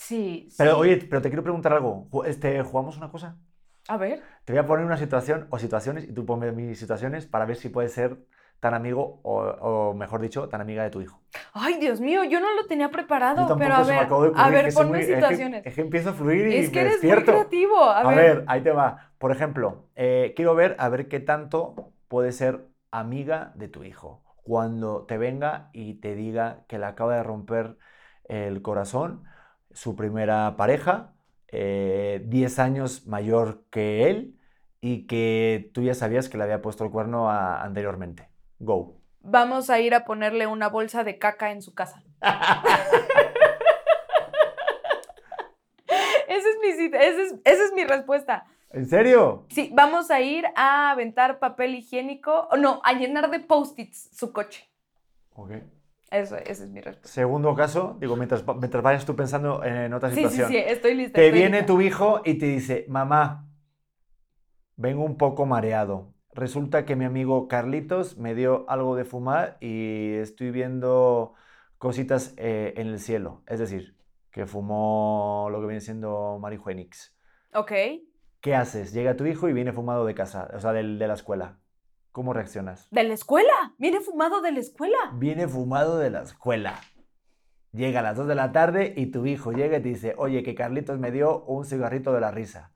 Sí. Pero oye, pero te quiero preguntar algo. Este, ¿Jugamos una cosa? A ver. Te voy a poner una situación o situaciones y tú ponme mis situaciones para ver si puedes ser tan amigo o, mejor dicho, tan amiga de tu hijo. Ay, Dios mío, yo no lo tenía preparado, pero a ver, a ver, ponme situaciones. Es que, empiezo a fluir y es que me eres despierto. Muy creativo. A, a ver. ahí te va. Por ejemplo, eh, quiero ver a ver qué tanto puedes ser amiga de tu hijo cuando te venga y te diga que le acaba de romper el corazón su primera pareja, 10 eh, años mayor que él y que tú ya sabías que le había puesto el cuerno anteriormente. Go. Vamos a ir a ponerle una bolsa de caca en su casa. esa, es mi, esa, es, mi respuesta. ¿En serio? Sí, vamos a ir a aventar papel higiénico, no, a llenar de post-its su coche. Ok. Eso, esa es mi respuesta. Segundo caso, digo, mientras, mientras vayas tú pensando en otra situación. Sí, sí, sí, estoy lista. Te viene tu hijo y te dice, mamá, vengo un poco mareado. Resulta que mi amigo Carlitos me dio algo de fumar y estoy viendo cositas eh, en el cielo. Es decir, que fumó lo que viene siendo marihuanix. Ok. ¿Qué haces? Llega tu hijo y viene fumado de casa, o sea, de la escuela. ¿Cómo reaccionas? ¿De la escuela? ¿Viene fumado de la escuela? Viene fumado de la escuela. Llega a las 2 de la tarde y tu hijo llega y te dice, oye, que Carlitos me dio un cigarrito de la risa.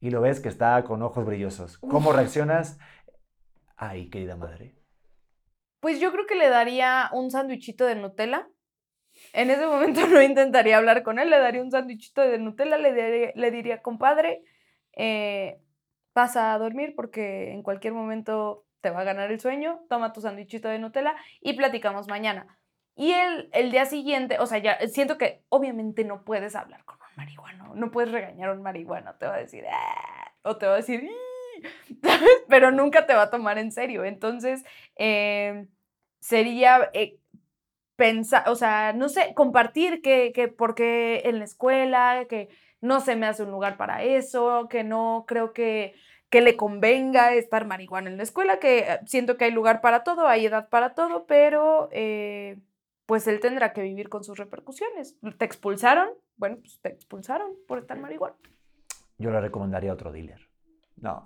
Y lo ves que está con ojos brillosos. ¿Cómo reaccionas? Ay, querida madre. Pues yo creo que le daría un sándwichito de Nutella. En ese momento no intentaría hablar con él, le daría un sándwichito de Nutella, le, le diría, compadre, eh, pasa a dormir porque en cualquier momento te va a ganar el sueño, toma tu sándwichito de Nutella y platicamos mañana. Y el, el día siguiente, o sea, ya siento que obviamente no puedes hablar con un marihuano, no puedes regañar a un marihuano, te va a decir, ah", o te va a decir, pero nunca te va a tomar en serio. Entonces, eh, sería eh, pensar, o sea, no sé, compartir que, que porque en la escuela, que no se me hace un lugar para eso, que no creo que, que le convenga estar marihuana en la escuela, que eh, siento que hay lugar para todo, hay edad para todo, pero eh, pues él tendrá que vivir con sus repercusiones. ¿Te expulsaron? Bueno, pues te expulsaron por estar marihuana. Yo le recomendaría otro dealer. No.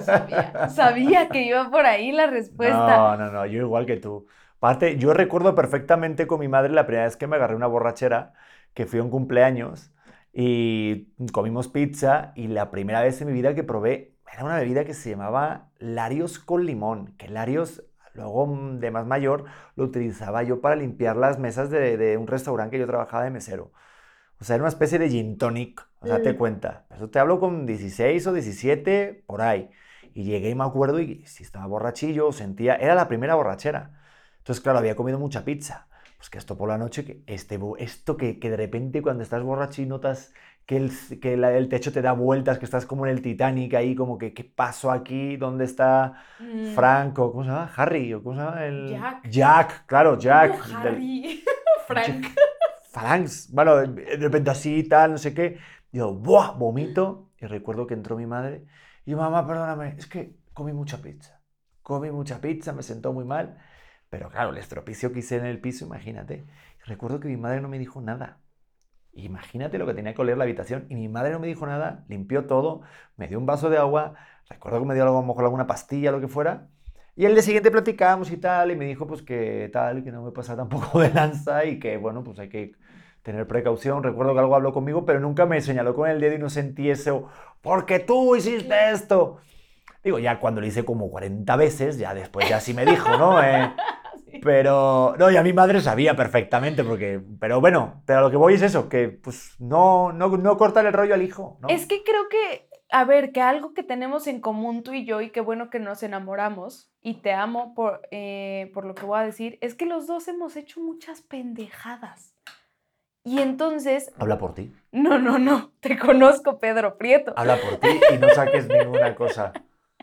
Sabía, sabía que iba por ahí la respuesta. No, no, no, yo igual que tú. Aparte, yo recuerdo perfectamente con mi madre la primera vez que me agarré una borrachera, que fui a un cumpleaños y comimos pizza y la primera vez en mi vida que probé era una bebida que se llamaba Larios con limón, que Larios luego mm, de más mayor lo utilizaba yo para limpiar las mesas de, un restaurante que yo trabajaba de mesero. O sea, era una especie de gin tonic, o sea, te cuenta. Eso te hablo con 16 o 17, por ahí. Y llegué y me acuerdo y si estaba borrachillo, sentía, era la primera borrachera. Entonces, claro, había comido mucha pizza Pues que esto por la noche, que este, esto que, que de repente cuando estás borracho y notas que, el, que la- el techo te da vueltas, que estás como en el Titanic ahí, como que ¿qué pasó aquí? ¿Dónde está Mm. Frank? o ¿Cómo se llama? Harry, o ¿cómo se llama? El... Jack. Jack, claro, Jack. No, del- Harry. Frank. Franks, bueno, de repente así, tal, no sé qué. Yo, ¡buah! Vomito. Y recuerdo que entró mi madre. Y mamá, perdóname, es que comí mucha pizza. Comí mucha pizza, me sentó muy mal. Pero claro, el estropicio que hice en el piso, imagínate. Recuerdo que mi madre no me dijo nada. Imagínate lo que tenía que oler la habitación. Y mi madre no me dijo nada, limpió todo, me dio un vaso de agua. Recuerdo que me dio algo, a lo mejor alguna pastilla, lo que fuera. Y el día siguiente platicamos y tal, y me dijo pues que tal, que no me pasara tampoco de lanza y que bueno, pues hay que tener precaución. Recuerdo que algo habló conmigo, pero nunca me señaló con el dedo y no sentí eso, porque tú hiciste esto. Digo, ya cuando lo hice como 40 veces, ya después ya sí me dijo, ¿no? Eh, pero, no, ya mi madre sabía perfectamente, porque, pero bueno, pero a lo que voy es eso, que pues no, no, no cortar el rollo al hijo, ¿no? Es que creo que, a ver, que algo que tenemos en común tú y yo, y qué bueno que nos enamoramos, y te amo por, eh, por lo que voy a decir, es que los dos hemos hecho muchas pendejadas. Y entonces, Habla por ti, no, no, no, te conozco, Pedro Prieto. habla por ti y no saques ninguna cosa.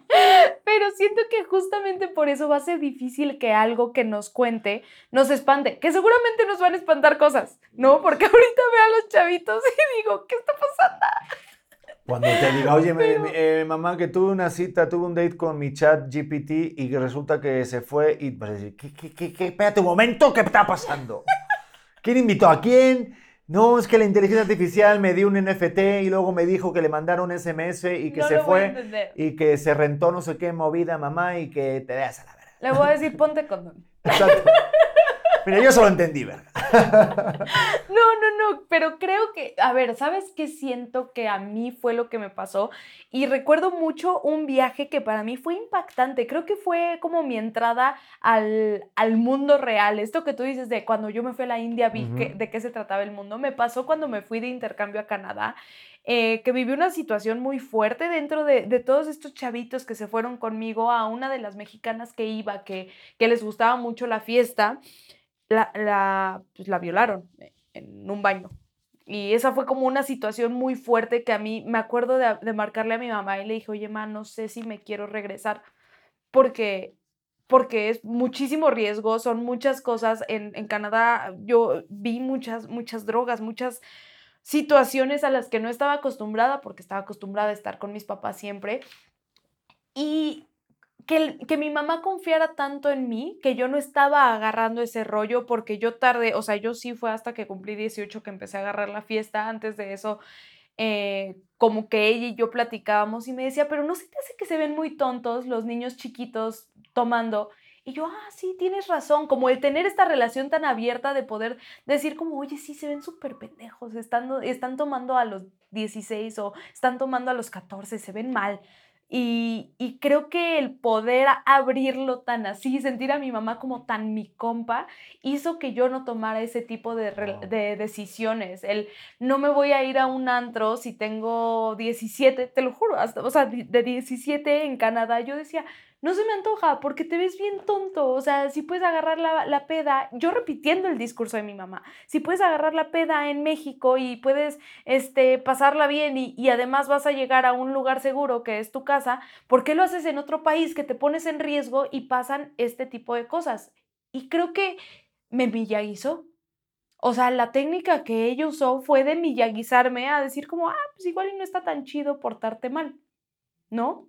Pero siento que justamente por eso va a ser difícil que algo que nos cuente nos espante, que seguramente nos van a espantar cosas, ¿no? Porque ahorita veo a los chavitos y digo, ¿qué está pasando? Cuando te diga, oye, eh, mamá, que tuve una cita, tuve un date con mi chat GPT y resulta que se fue y vas a decir, ¿qué, qué, qué, qué? Espérate un momento, ¿qué está pasando? ¿Quién invitó a quién? No, es que la inteligencia artificial me dio un NFT y luego me dijo que le mandaron un SMS y que No se fue y que se rentó no sé qué movida, mamá, y que te veas a la verga. Le voy a decir, ponte condón. Exacto. Mira, yo solo entendí, verga. No, no, no, pero creo que, a ver, ¿sabes qué siento que a mí fue lo que me pasó? Y recuerdo mucho un viaje que para mí fue impactante. Creo que fue como mi entrada al, al mundo real. Esto que tú dices de cuando yo me fui a la India, vi que- de qué se trataba el mundo. Me pasó cuando me fui de intercambio a Canadá. eh, que viví una situación muy fuerte dentro de, de todos estos chavitos que se fueron conmigo a una de las mexicanas que iba, que, que les gustaba mucho la fiesta la, la, pues, la violaron en un baño. Y esa fue como una situación muy fuerte que a mí me acuerdo de, de marcarle a mi mamá y le dije, oye, ma, no sé si me quiero regresar porque, porque es muchísimo riesgo, son muchas cosas. En, en Canadá yo vi muchas, muchas drogas, muchas situaciones a las que no estaba acostumbrada porque estaba acostumbrada a estar con mis papás siempre. Y que, mi mamá confiara tanto en mí que yo no estaba agarrando ese rollo porque yo tardé, o sea, yo sí fue hasta que cumplí 18 que empecé a agarrar la fiesta. Antes de eso, eh, como que ella y yo platicábamos y me decía, pero no se te hace que se ven muy tontos los niños chiquitos tomando. Y yo, ah, sí, tienes razón, como el tener esta relación tan abierta de poder decir como, oye, sí, se ven súper pendejos, están, están tomando a los 16 o están tomando a los 14, se ven mal. Y, y creo que el poder abrirlo tan así, sentir a mi mamá como tan mi compa, hizo que yo no tomara ese tipo de, re- de decisiones. El no me voy a ir a un antro si tengo 17, te lo juro, hasta, o sea, de 17 en Canadá, yo decía, no se me antoja porque te ves bien tonto, o sea, si puedes agarrar la, la peda, yo repitiendo el discurso de mi mamá, si puedes agarrar la peda en México y puedes este, pasarla bien y, y además vas a llegar a un lugar seguro que es tu casa, ¿por qué lo haces en otro país que te pones en riesgo y pasan este tipo de cosas? Y creo que me millaguizó. O sea, la técnica que ella usó fue de millaguizarme a decir como, ah, pues igual y no está tan chido portarte mal, ¿no?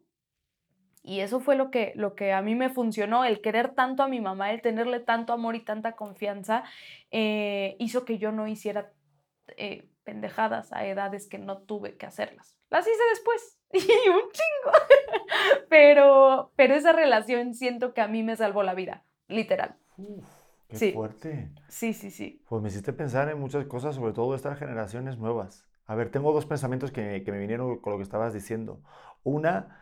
Y eso fue lo que, lo que a mí me funcionó, el querer tanto a mi mamá, el tenerle tanto amor y tanta confianza, eh, hizo que yo no hiciera eh, pendejadas a edades que no tuve que hacerlas. Las hice después y un chingo. pero, pero esa relación siento que a mí me salvó la vida, literal. Uf, qué Sí. fuerte. Sí, sí, sí. Pues me hiciste pensar en muchas cosas, sobre todo estas generaciones nuevas. A ver, tengo dos pensamientos que, que me vinieron con lo que estabas diciendo. Una,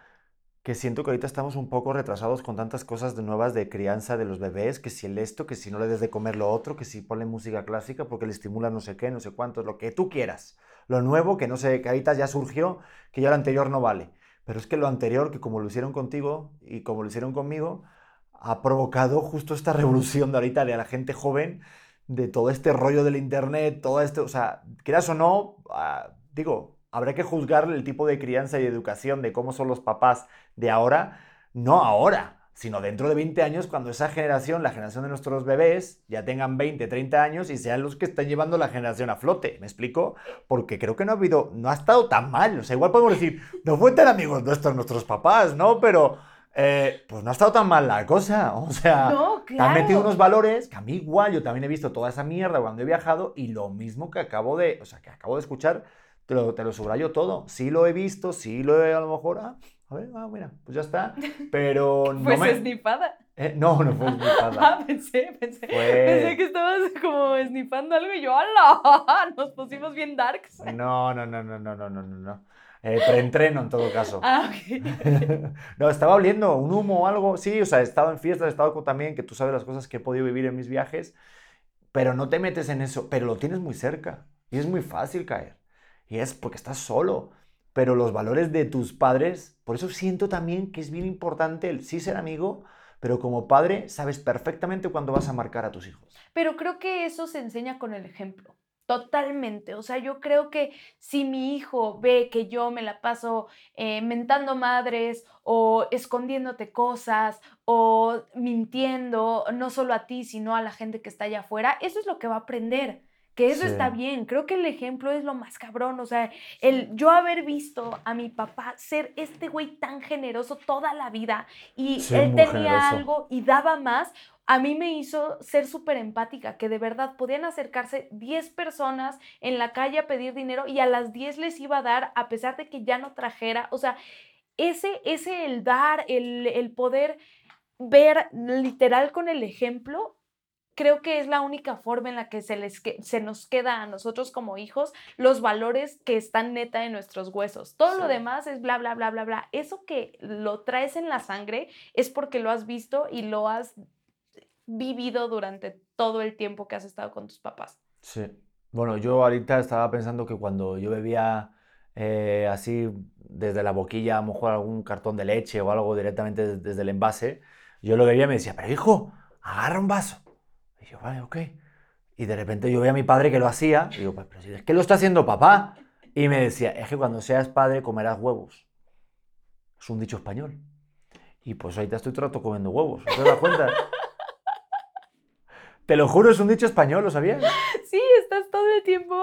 que siento que ahorita estamos un poco retrasados con tantas cosas de nuevas de crianza de los bebés, que si el esto, que si no le des de comer lo otro, que si ponle música clásica porque le estimula no sé qué, no sé cuánto, lo que tú quieras. Lo nuevo, que no sé, que ahorita ya surgió, que ya lo anterior no vale. Pero es que lo anterior, que como lo hicieron contigo y como lo hicieron conmigo, ha provocado justo esta revolución de ahorita de la gente joven de todo este rollo del internet, todo esto, o sea, quieras o no, ah, digo, habrá que juzgar el tipo de crianza y educación de cómo son los papás de ahora, no ahora, sino dentro de 20 años cuando esa generación, la generación de nuestros bebés, ya tengan 20, 30 años y sean los que están llevando la generación a flote. ¿Me explico? Porque creo que no ha habido, no ha estado tan mal. O sea, igual podemos decir, no fue tan amigos nuestros, nuestros papás, ¿no? Pero... eh, pues no ha estado tan mal la cosa. O sea, No, te han metido claro. unos valores que a mí igual, yo también he visto toda esa mierda cuando he viajado y lo mismo que acabo de, o sea, que acabo de escuchar, te lo, te lo subrayo todo. Sí lo he visto, sí lo he a lo mejor, ah, a ver, ah, mira, pues ya está. Pero no pues me... esnipada. Eh, no, no fue esnipada. ah, pensé, pensé. Pensé que estabas como esnifando algo y yo, ¡hala! Nos pusimos bien darks. No, no, no, no, no, no, no, no. Eh, preentreno en todo caso. Ah, okay. no, estaba oliendo un humo o algo. Sí, o sea, he estado en fiestas, he estado también, que tú sabes las cosas que he podido vivir en mis viajes, pero no te metes en eso, pero lo tienes muy cerca y es muy fácil caer. Y es porque estás solo. Pero los valores de tus padres, por eso siento también que es bien importante el sí ser amigo, pero como padre sabes perfectamente cuándo vas a marcar a tus hijos. Pero creo que eso se enseña con el ejemplo. Totalmente. O sea, yo creo que si mi hijo ve que yo me la paso eh, mentando madres o escondiéndote cosas o mintiendo, no solo a ti, sino a la gente que está allá afuera, eso es lo que va a aprender. Que eso Sí. está bien. Creo que el ejemplo es lo más cabrón. O sea, el yo haber visto a mi papá ser este güey tan generoso toda la vida y él tenía generoso. algo y daba más, a mí me hizo ser súper empática, que de verdad podían acercarse 10 personas en la calle a pedir dinero y a las 10 les iba a dar a pesar de que ya no trajera. O sea, ese, ese el dar, el, el poder ver literal con el ejemplo, creo que es la única forma en la que se, les que- se nos queda a nosotros como hijos los valores que están neta en nuestros huesos. Todo lo demás es bla, bla, bla, bla, bla. Eso que lo traes en la sangre es porque lo has visto y lo has vivido durante todo el tiempo que has estado con tus papás. Sí. Bueno, yo ahorita estaba pensando que cuando yo bebía eh, así desde la boquilla, a lo mejor algún cartón de leche o algo directamente des- desde el envase, yo lo bebía y me decía, pero hijo, agarra un vaso. Y yo, vale, ok. Y de repente yo veía a mi padre que lo hacía, y digo, "Pues, pero si es que lo está haciendo papá. Y me decía, es que cuando seas padre comerás huevos. Es un dicho español. Y pues ahorita estoy todo el rato comiendo huevos, ¿no te das cuenta? Te lo juro, es un dicho español, ¿lo sabías? Sí, estás todo el tiempo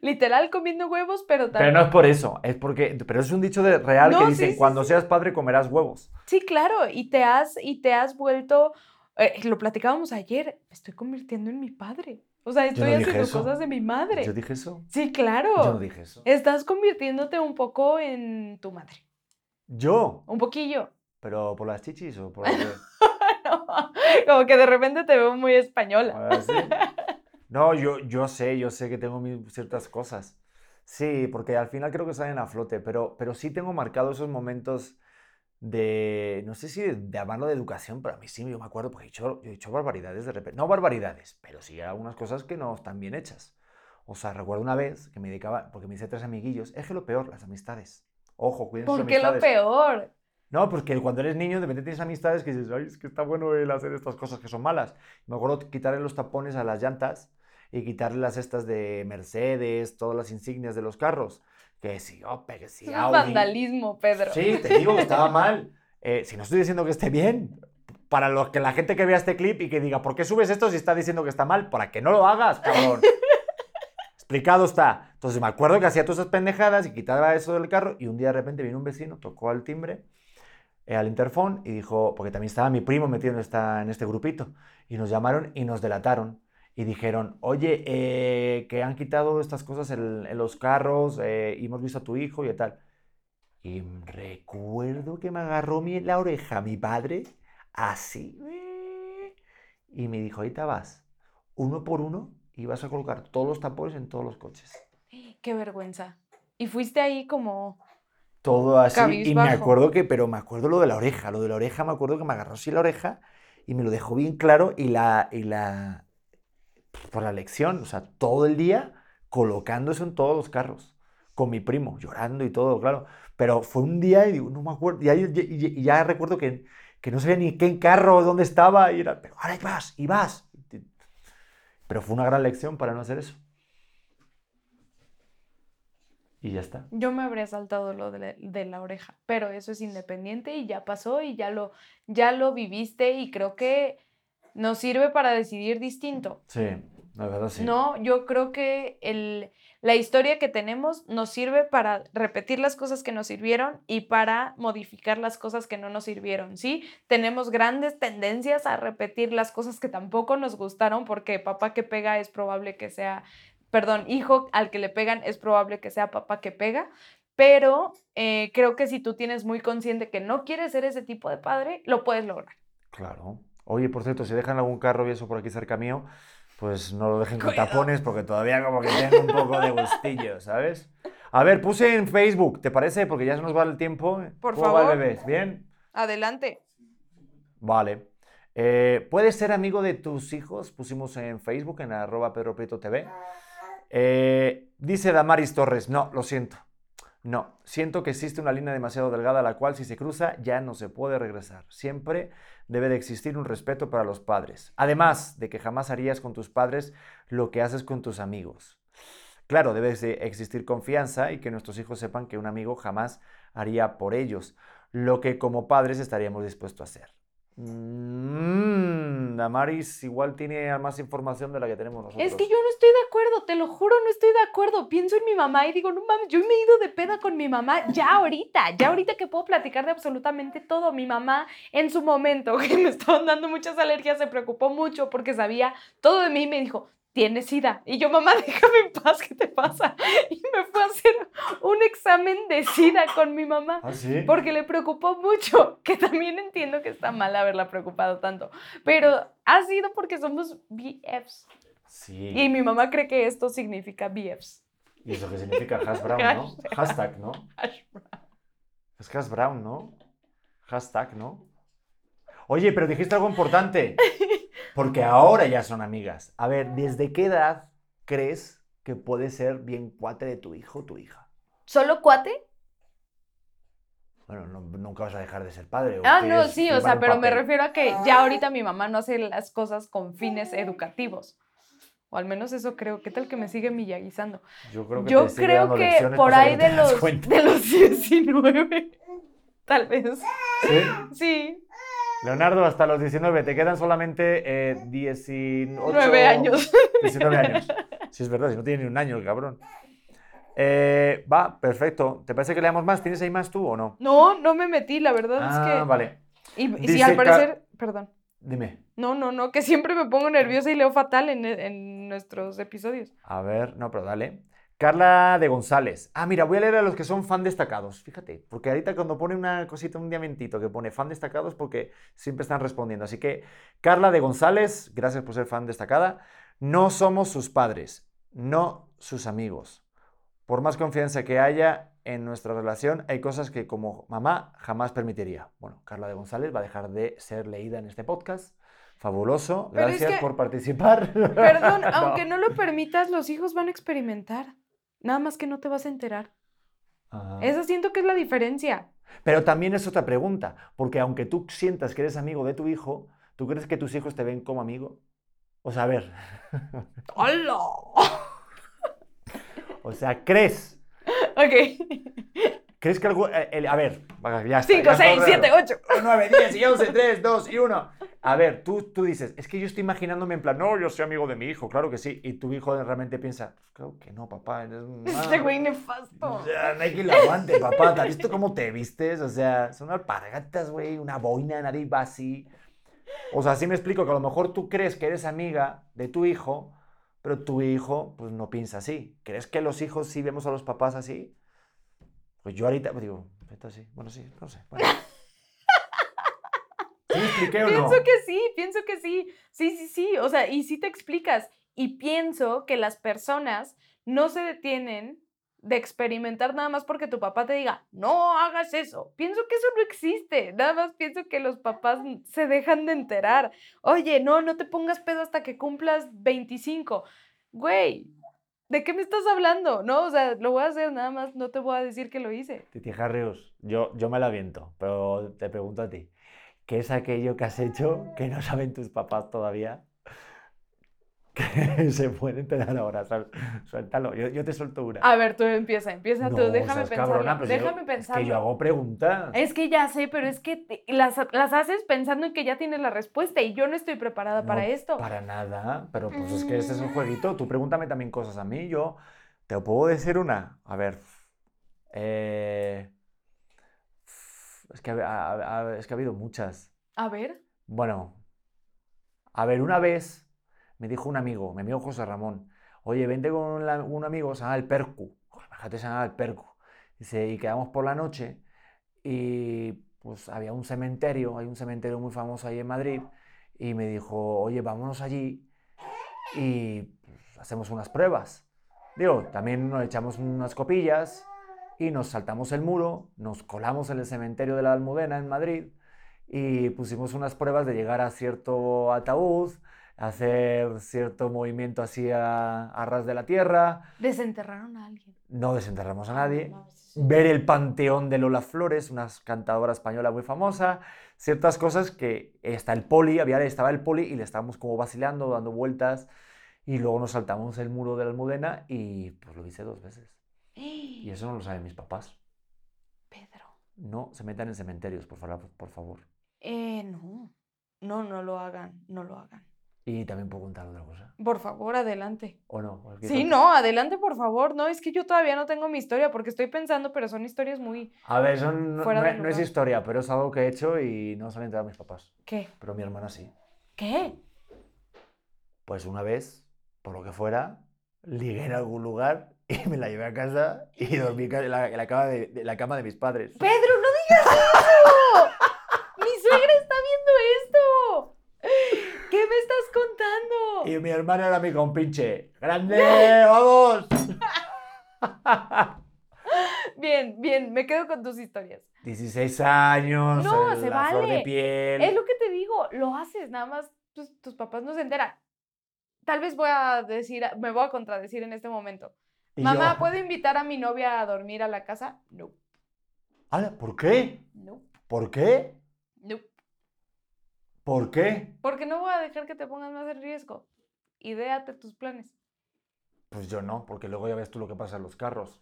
literal comiendo huevos, pero Pero también... no es por eso, es porque, pero es un dicho de, real No, que sí, dicen, sí, cuando sí. seas padre comerás huevos. Sí, claro, y te has, y te has vuelto, eh, lo platicábamos ayer, me estoy convirtiendo en mi padre. O sea, estoy no haciendo eso. cosas de mi madre. ¿Yo dije eso? Sí, claro. Yo no dije eso. Estás convirtiéndote un poco en tu madre. Yo, Un poquillo. pero por las chichis o por qué? Como que de repente te veo muy española. Ah, ¿sí? No, yo, yo sé, yo sé que tengo ciertas cosas. Sí, porque al final creo que salen a flote, pero, pero sí tengo marcado esos momentos de, no sé si de, de hablarlo de educación, pero a mí sí, yo me acuerdo, porque he yo he hecho barbaridades de repente. No barbaridades, pero sí algunas cosas que no están bien hechas. O sea, recuerdo una vez que me dedicaba, porque me hice tres amiguillos, es que lo peor, las amistades. Ojo, cuiden sus ¿Por qué lo amistades. peor? No, porque cuando eres niño de repente tienes amistades que dices, ay, es que está bueno el hacer estas cosas que son malas. Me acuerdo quitarle los tapones a las llantas y quitarle las estas de Mercedes, todas las insignias de los carros. Que si Opel, que si Eso es Audi. vandalismo, Pedro. Sí, te digo que estaba mal. Eh, si no estoy diciendo que esté bien, para los que la gente que vea este clip y que diga, ¿por qué subes esto si está diciendo que está mal? Para que no lo hagas, cabrón. Explicado está. Entonces me acuerdo que hacía todas esas pendejadas y quitaba eso del carro y un día de repente vino un vecino, tocó al timbre, eh, al interfón y dijo, porque también estaba mi primo metido en, esta, en este grupito, y nos llamaron y nos delataron. Y dijeron, oye, eh, que han quitado estas cosas en, en los carros eh, y hemos visto a tu hijo y tal. Y recuerdo que me agarró mi, la oreja mi padre, así, y me dijo, ahorita vas, uno por uno, y vas a colocar todos los tapones en todos los coches. Qué vergüenza. Y fuiste ahí como... Todo así. Y me acuerdo que, pero me acuerdo lo de la oreja, lo de la oreja, me acuerdo que me agarró así la oreja y me lo dejó bien claro y la, y la, por la lección, o sea, todo el día colocando eso en todos los carros, con mi primo, llorando y todo, claro. Pero fue un día y digo, no me acuerdo, y, ahí- y- y ya recuerdo que, que no sabía ni qué carro, dónde estaba, y era, pero ahora vas, y vas. Pero fue una gran lección para no hacer eso. Y ya está. Yo me habría saltado lo de, la- de la oreja, pero eso es independiente y ya pasó y ya lo, ya lo viviste y creo que nos sirve para decidir distinto. Sí, la verdad sí. No, yo creo que el, la historia que tenemos nos sirve para repetir las cosas que nos sirvieron y para modificar las cosas que no nos sirvieron, ¿sí? Tenemos grandes tendencias a repetir las cosas que tampoco nos gustaron porque papá que pega es probable que sea, perdón, hijo al que le pegan es probable que sea papá que pega, pero eh, creo que si tú tienes muy consciente que no quieres ser ese tipo de padre, lo puedes lograr. Claro. Oye, por cierto, si dejan algún carro y eso por aquí cerca mío, pues no lo dejen con Cuidado. tapones porque todavía como que tengo un poco de gustillo, ¿sabes? A ver, puse en Facebook, ¿te parece? Porque ya se nos va el tiempo. Por ¿Cómo va el favor. bebé? ¿Bien? Adelante. Vale. Eh, ¿Puedes ser amigo de tus hijos? Pusimos en Facebook, en arroba Pedro Prieto TV. Eh, dice Damaris Torres, no, lo siento. No, siento que existe una línea demasiado delgada la cual si se cruza ya no se puede regresar. Siempre debe de existir un respeto para los padres. Además de que jamás harías con tus padres lo que haces con tus amigos. Claro, debe de existir confianza y que nuestros hijos sepan que un amigo jamás haría por ellos lo que como padres estaríamos dispuestos a hacer. Mm, Damaris igual tiene más información de la que tenemos nosotros. Es que yo no estoy de acuerdo, te lo juro, no estoy de acuerdo. Pienso en mi mamá y digo, no mames, yo me he ido de peda con mi mamá ya ahorita, ya ahorita que puedo platicar de absolutamente todo. Mi mamá en su momento, que me estaban dando muchas alergias, se preocupó mucho porque sabía todo de mí y me dijo, tienes sida. Y yo, mamá, déjame en paz, ¿qué te pasa? Y me fue a hacer un examen de sida con mi mamá. ¿Ah, sí? Porque le preocupó mucho, que también entiendo que está mal haberla preocupado tanto, pero ha sido porque somos BFs. Sí. Y mi mamá cree que esto significa BFs. ¿Y eso qué significa? Hash brown, ¿no? Hashtag, ¿no? Es hash brown, ¿no? Hashtag, ¿no? Oye, pero dijiste algo importante. Porque ahora ya son amigas. A ver, ¿desde qué edad crees que puede ser bien cuate de tu hijo o tu hija? ¿Solo cuate? Bueno, no- nunca vas a dejar de ser padre. ¿o Ah, no, sí, o sea, pero me refiero a que ya ahorita mi mamá no hace las cosas con fines educativos. O al menos eso creo. ¿Qué tal que me sigue millaguizando? Yo creo que, Yo creo dando que por ahí que de los, de los 19, tal vez. ¿Sí? Sí, Leonardo, hasta los 19, te quedan solamente eh, 18... Nueve años. 19 años. Sí, es verdad, si no tiene ni un año el cabrón. Eh, va, perfecto. ¿Te parece que leamos más? ¿Tienes ahí más tú o no? No, no me metí, la verdad Ah, es que... vale. Y, sí, al parecer, perdón. Dime. No, no, no, que siempre me pongo nerviosa y leo fatal en, en nuestros episodios. A ver, no, pero dale. Carla de González. Ah, mira, voy a leer a los que son fan destacados. Fíjate, porque ahorita cuando pone una cosita, un diamantito que pone fan destacados, porque siempre están respondiendo. Así que, Carla de González, gracias por ser fan destacada. No somos sus padres, no sus amigos. Por más confianza que haya en nuestra relación, hay cosas que como mamá jamás permitiría. Bueno, Carla de González va a dejar de ser leída en este podcast. Fabuloso. Pero es Gracias que- por participar. Perdón, No. aunque no lo permitas, los hijos van a experimentar. Nada más que no te vas a enterar. Ajá. Esa siento que es la diferencia. Pero también es otra pregunta, porque aunque tú sientas que eres amigo de tu hijo, ¿tú crees que tus hijos te ven como amigo? O sea, a ver, ¡Hola! o sea, ¿crees? Ok. ¿Crees que algo... eh, el- a ver, ya está. 5, ya 6, está, 7, 8. 9, 10 y 11, 3, 2 y 1. A ver, tú, tú dices, es que yo estoy imaginándome en plan, no, yo soy amigo de mi hijo, claro que sí. Y tu hijo realmente piensa, "Pues claro que no, papá. eres un- Este güey nefasto. Ya, no hay quien lo aguante, papá. ¿Te has visto cómo te vistes? O sea, son alpargatas, güey, una boina, nadie va así. O sea, sí me explico que a lo mejor tú crees que eres amiga de tu hijo, pero tu hijo, pues no piensa así. ¿Crees que los hijos sí vemos a los papás así? Pues yo ahorita, pues digo, esto sí, bueno, sí, no sé. Bueno. ¿Sí me expliqué o no? Pienso que sí, pienso que sí. Sí, sí, sí. O sea, y sí te explicas. Y pienso que las personas no se detienen de experimentar nada más porque tu papá te diga, no hagas eso. Pienso que eso no existe. Nada más pienso que los papás se dejan de enterar. Oye, no, no te pongas pedo hasta que cumplas 25. Güey, ¿de qué me estás hablando? No, o sea, lo voy a hacer, nada más no te voy a decir que lo hice. Titi Harrius, yo, yo me la aviento, pero te pregunto a ti, ¿qué es aquello que has hecho que no saben tus papás todavía? Que se puede enterar ahora. Suéltalo, yo, yo te suelto una. A ver, tú empieza, empieza tú, déjame yo- déjame Es pensarlo. que yo hago preguntas. Es que ya sé, pero es que te- las, las haces pensando en que ya tienes la respuesta y yo no estoy preparada No, para esto. Para nada, pero pues es que este es un Mm. jueguito. Tú pregúntame también cosas a mí, yo te puedo decir una. A ver, eh, es que, es que ha habido muchas. A ver, Bueno, a ver, una vez me dijo un amigo, mi amigo José Ramón, oye, vente con un amigo, se llama el Percu. Imagínate, se llama el Percu. Dice, y quedamos por la noche y pues había un cementerio, hay un cementerio muy famoso ahí en Madrid, y me dijo, oye, vámonos allí y pues, hacemos unas pruebas. Digo, también nos echamos unas copillas y nos saltamos el muro, nos colamos en el cementerio de la Almudena en Madrid y pusimos unas pruebas de llegar a cierto ataúd, hacer cierto movimiento así a, a ras de la tierra, desenterraron a alguien. no desenterramos a nadie, No, sí, sí. ver el panteón de Lola Flores, una cantadora española muy famosa, ciertas cosas que está el poli, había, estaba el poli y le estábamos como vacilando, dando vueltas y luego nos saltamos el muro de la Almudena y pues lo hice dos veces. Y eso no lo saben mis papás. Pedro. No se metan en cementerios, por favor, por favor. Eh, no. No, no lo hagan, no lo hagan. Y también puedo contar otra cosa. Por favor, adelante. ¿O no? ¿O qué Sí, no, adelante, por favor. No, es que yo todavía no tengo mi historia porque estoy pensando, pero son historias muy... A ver, son- no, Fuera no de es- no es historia, pero es algo que he hecho y no se lo han enterado mis papás. ¿Qué? Pero mi hermana sí. ¿Qué? Pues una vez, por lo que fuera, ligué en algún lugar y me la llevé a casa y dormí en la, en la cama, de, de la cama de mis padres. Pedro, no digas eso. Mi suegra está viendo esto. ¿Qué me Y mi hermana era mi compinche. ¡Grande! ¡Vamos! Bien, bien, me quedo con tus historias. 16 años, No, el- se la flor de piel. Es lo que te digo, lo haces, nada más pues, tus papás no se enteran. Tal vez voy a decir, me voy a contradecir en este momento. Mamá, yo, ¿puedo invitar a mi novia a dormir a la casa? No, "Ala, ¿Por qué? no, ¿Por qué? ¿Por qué? Porque no voy a dejar que te pongas más en riesgo. Idéate tus planes. Pues yo no, porque luego ya ves tú lo que pasa en los carros.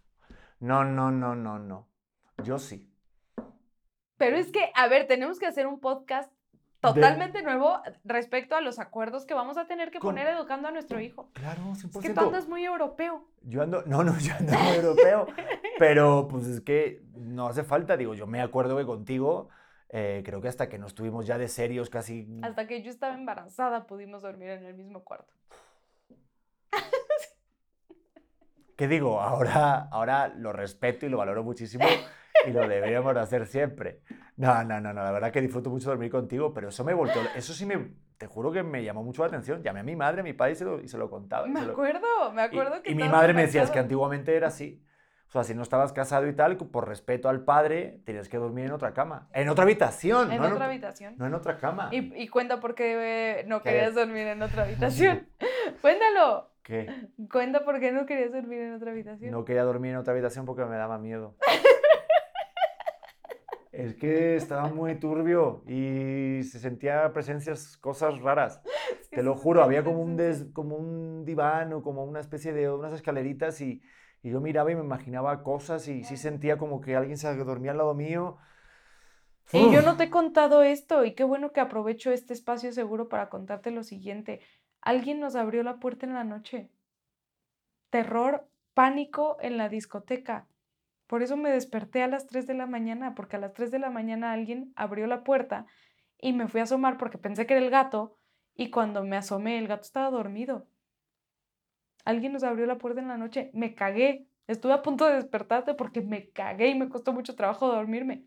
No, no, no, no, no. Yo sí. Pero es que, a ver, tenemos que hacer un podcast totalmente nuevo respecto a los acuerdos que vamos a tener que Con- poner educando a nuestro hijo. Claro, 100%. Es que tú andas muy europeo. Yo ando, no, no, yo ando muy europeo, pero pues es que no hace falta, digo, yo me acuerdo que contigo, eh, creo que hasta que no estuvimos ya de serios casi... Hasta que yo estaba embarazada pudimos dormir en el mismo cuarto. ¿Qué digo? Ahora, ahora lo respeto y lo valoro muchísimo y lo deberíamos de hacer siempre. No, no, no, no, la verdad que disfruto mucho dormir contigo, pero eso me volteó, eso sí me, te juro que me llamó mucho la atención. Llamé a mi madre, a mi padre y se lo, y se lo contaba. y Me se lo- acuerdo, me Y- acuerdo que y, mi madre me decía, es que antiguamente era así. O sea, si no estabas casado y tal, por respeto al padre, tenías que dormir en otra cama. En otra habitación, En no, otra en, habitación. no en otra cama. Y, y cuenta por qué eh, no ¿Qué? querías dormir en otra habitación. Cuéntalo. ¿Qué? Cuenta por qué no querías dormir en otra habitación. No quería dormir en otra habitación porque me daba miedo. Es que estaba muy turbio y se sentía presencias, cosas raras. Que Te lo sí, juro, sí, había sí, como sí, un, sí. des- como un diván o como una especie de unas escaleritas y, y yo miraba y me imaginaba cosas y sí sentía como que alguien se dormía al lado mío. Y yo no te he contado esto y qué bueno que aprovecho este espacio seguro para contarte lo siguiente. Alguien nos abrió la puerta en la noche. Terror, pánico en la discoteca. Por eso me desperté a las 3 de la mañana, porque a las 3 de la mañana alguien abrió la puerta y me fui a asomar porque pensé que era el gato y cuando me asomé el gato estaba dormido. Alguien nos abrió la puerta en la noche, me cagué. Estuve a punto de despertarte porque me cagué y me costó mucho trabajo dormirme.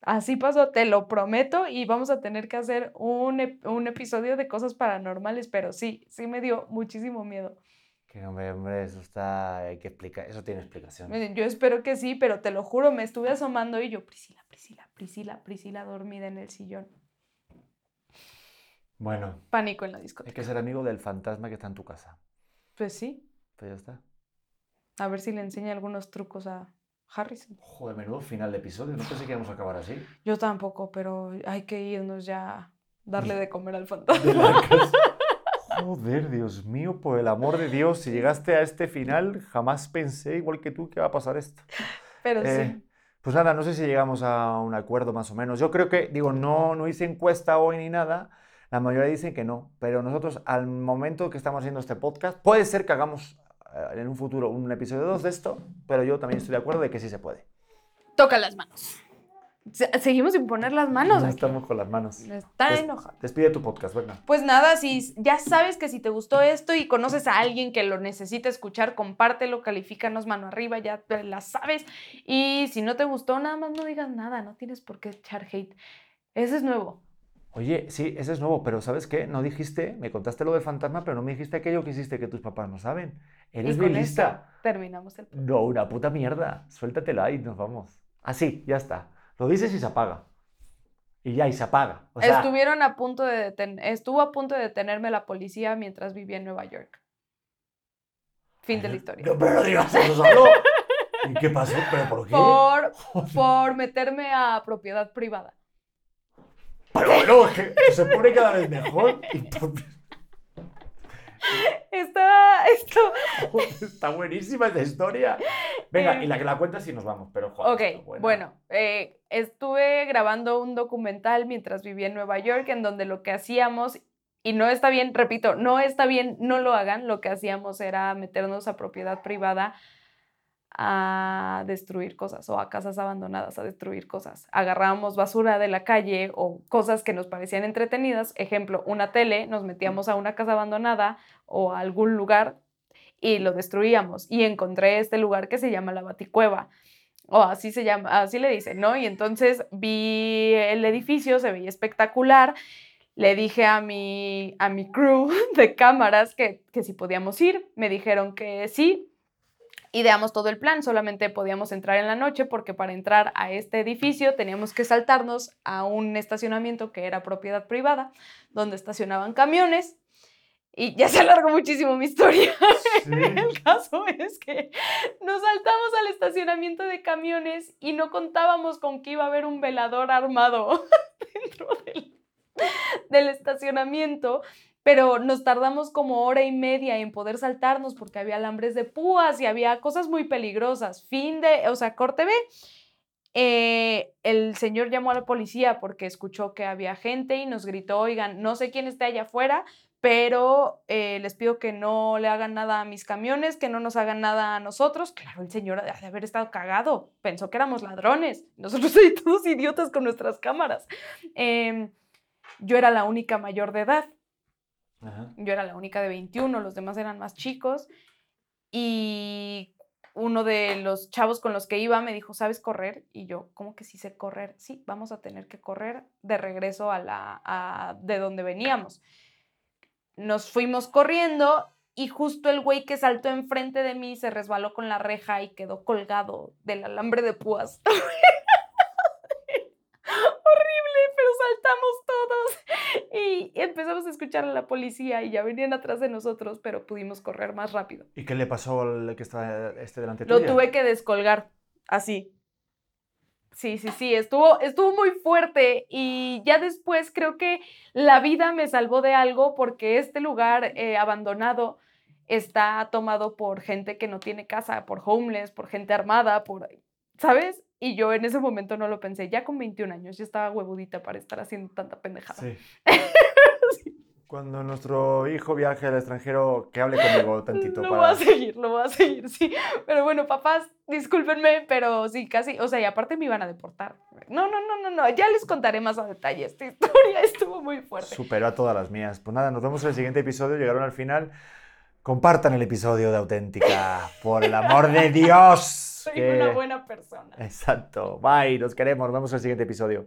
Así pasó, te lo prometo, y vamos a tener que hacer un, un episodio de cosas paranormales, pero sí, sí me dio muchísimo miedo. Que hombre, hombre, eso está, hay que explicar, eso tiene explicación. Yo espero que sí, pero te lo juro, me estuve asomando y yo, Priscila, Priscila, Priscila, Priscila, dormida en el sillón. Bueno, Pánico en la hay discoteca. que ser amigo del fantasma que está en tu casa. Pues sí, Pues ya está. a ver si le enseña algunos trucos a Harrison. Joder, menudo final de episodio. No pensé que íbamos a acabar así. Yo tampoco, pero hay que irnos ya a darle de comer al fantasma. Joder, Dios mío, por el amor de Dios, si llegaste a este final, jamás pensé, igual que tú, que va a pasar esto. Pero Eh, sí. Pues nada, no sé si llegamos a un acuerdo más o menos. Yo creo que, digo, no, no hice encuesta hoy ni nada. La mayoría dicen que no, pero nosotros al momento que estamos haciendo este podcast, puede ser que hagamos eh, en un futuro un episodio 2 de esto, pero yo también estoy de acuerdo de que sí se puede. Toca las manos. Se- Seguimos sin poner las manos. No aquí. estamos con las manos. Está Des- enojado. Despide tu podcast, venga. Pues nada, si ya sabes que si te gustó esto y conoces a alguien que lo necesita escuchar, compártelo, califícanos mano arriba, ya te la sabes. Y si no te gustó, nada más no digas nada, no tienes por qué echar hate. Ese es nuevo. Oye, sí, ese es nuevo, pero ¿sabes qué? No dijiste, me contaste lo del fantasma, pero no me dijiste aquello que hiciste que tus papás no saben. Eres bien lista. terminamos el No, una puta mierda. Suéltatela y nos vamos. Así, ya está. Lo dices y se apaga. Y ya, y se apaga. O sea, Estuvieron a punto de deten- estuvo a punto de detenerme la policía mientras vivía en Nueva York. Fin de la historia. No, pero digas eso solo. ¿Y qué pasó? ¿Pero por qué? Por, por meterme a propiedad privada. Pero bueno, es que se pone cada vez mejor. Por- Está, esto, Está buenísima esta historia. Venga, Eh, y la que la cuentas y nos vamos. Pero joder, Ok, bueno, eh, estuve grabando un documental mientras vivía en Nueva York en donde lo que hacíamos, y no está bien, repito, no está bien, no lo hagan, lo que hacíamos era meternos a propiedad privada a destruir cosas o a casas abandonadas a destruir cosas. Agarrábamos basura de la calle o cosas que nos parecían entretenidas, ejemplo, una tele, nos metíamos a una casa abandonada o a algún lugar y lo destruíamos. Y encontré este lugar que se llama la Baticueva o así se llama, así le dicen, ¿no? Y entonces vi el edificio, se veía espectacular. Le dije a mi, a mi crew de cámaras que, que si podíamos ir. Me dijeron que sí. Ideamos todo el plan, solamente podíamos entrar en la noche porque para entrar a este edificio teníamos que saltarnos a un estacionamiento que era propiedad privada, donde estacionaban camiones. Y ya se alargó muchísimo mi historia. Sí. El caso es que nos saltamos al estacionamiento de camiones y no contábamos con que iba a haber un velador armado dentro del, del estacionamiento, pero nos tardamos como hora y media en poder saltarnos porque había alambres de púas y había cosas muy peligrosas. Fin de, o sea, corte B. Eh, el señor llamó a la policía porque escuchó que había gente y nos gritó, oigan, no sé quién está allá afuera, pero eh, les pido que no le hagan nada a mis camiones, que no nos hagan nada a nosotros. Claro, el señor ha de haber estado cagado, pensó que éramos ladrones, nosotros ahí todos idiotas con nuestras cámaras. Em, yo era la única mayor de edad, Yo era la única de 21, los demás eran más chicos y uno de los chavos con los que iba me dijo, ¿sabes correr? Y yo, ¿cómo que sí sé correr? Sí, vamos a tener que correr de regreso a la, a- de donde veníamos. Nos fuimos corriendo y justo el güey que saltó enfrente de mí se resbaló con la reja y quedó colgado del alambre de púas. Horrible, pero saltamos todos y empezamos a escuchar a la policía y ya venían atrás de nosotros, pero pudimos correr más rápido. ¿Y qué le pasó al que está este delante Lo tuya? tuve que descolgar, así. Sí, sí, sí, estuvo, estuvo muy fuerte y ya después creo que la vida me salvó de algo porque este lugar eh, abandonado está tomado por gente que no tiene casa, por homeless, por gente armada, por, ¿sabes? Y yo en ese momento no lo pensé, ya con 21 años, ya estaba huevudita para estar haciendo tanta pendejada. Sí. Cuando nuestro hijo viaje al extranjero, que hable conmigo tantito Lo para... voy a seguir, lo voy a seguir, sí. Pero bueno, papás, discúlpenme, pero sí, casi, o sea, y aparte me iban a deportar. No, no, no, no, no, ya les contaré más a detalle. Esta historia estuvo muy fuerte. Superó a todas las mías. Pues nada, nos vemos en el siguiente episodio. Llegaron al final. Compartan el episodio de Auténtica. Por el amor de Dios. Soy que- una buena persona. Exacto. Bye. Nos queremos. Nos vemos en el siguiente episodio.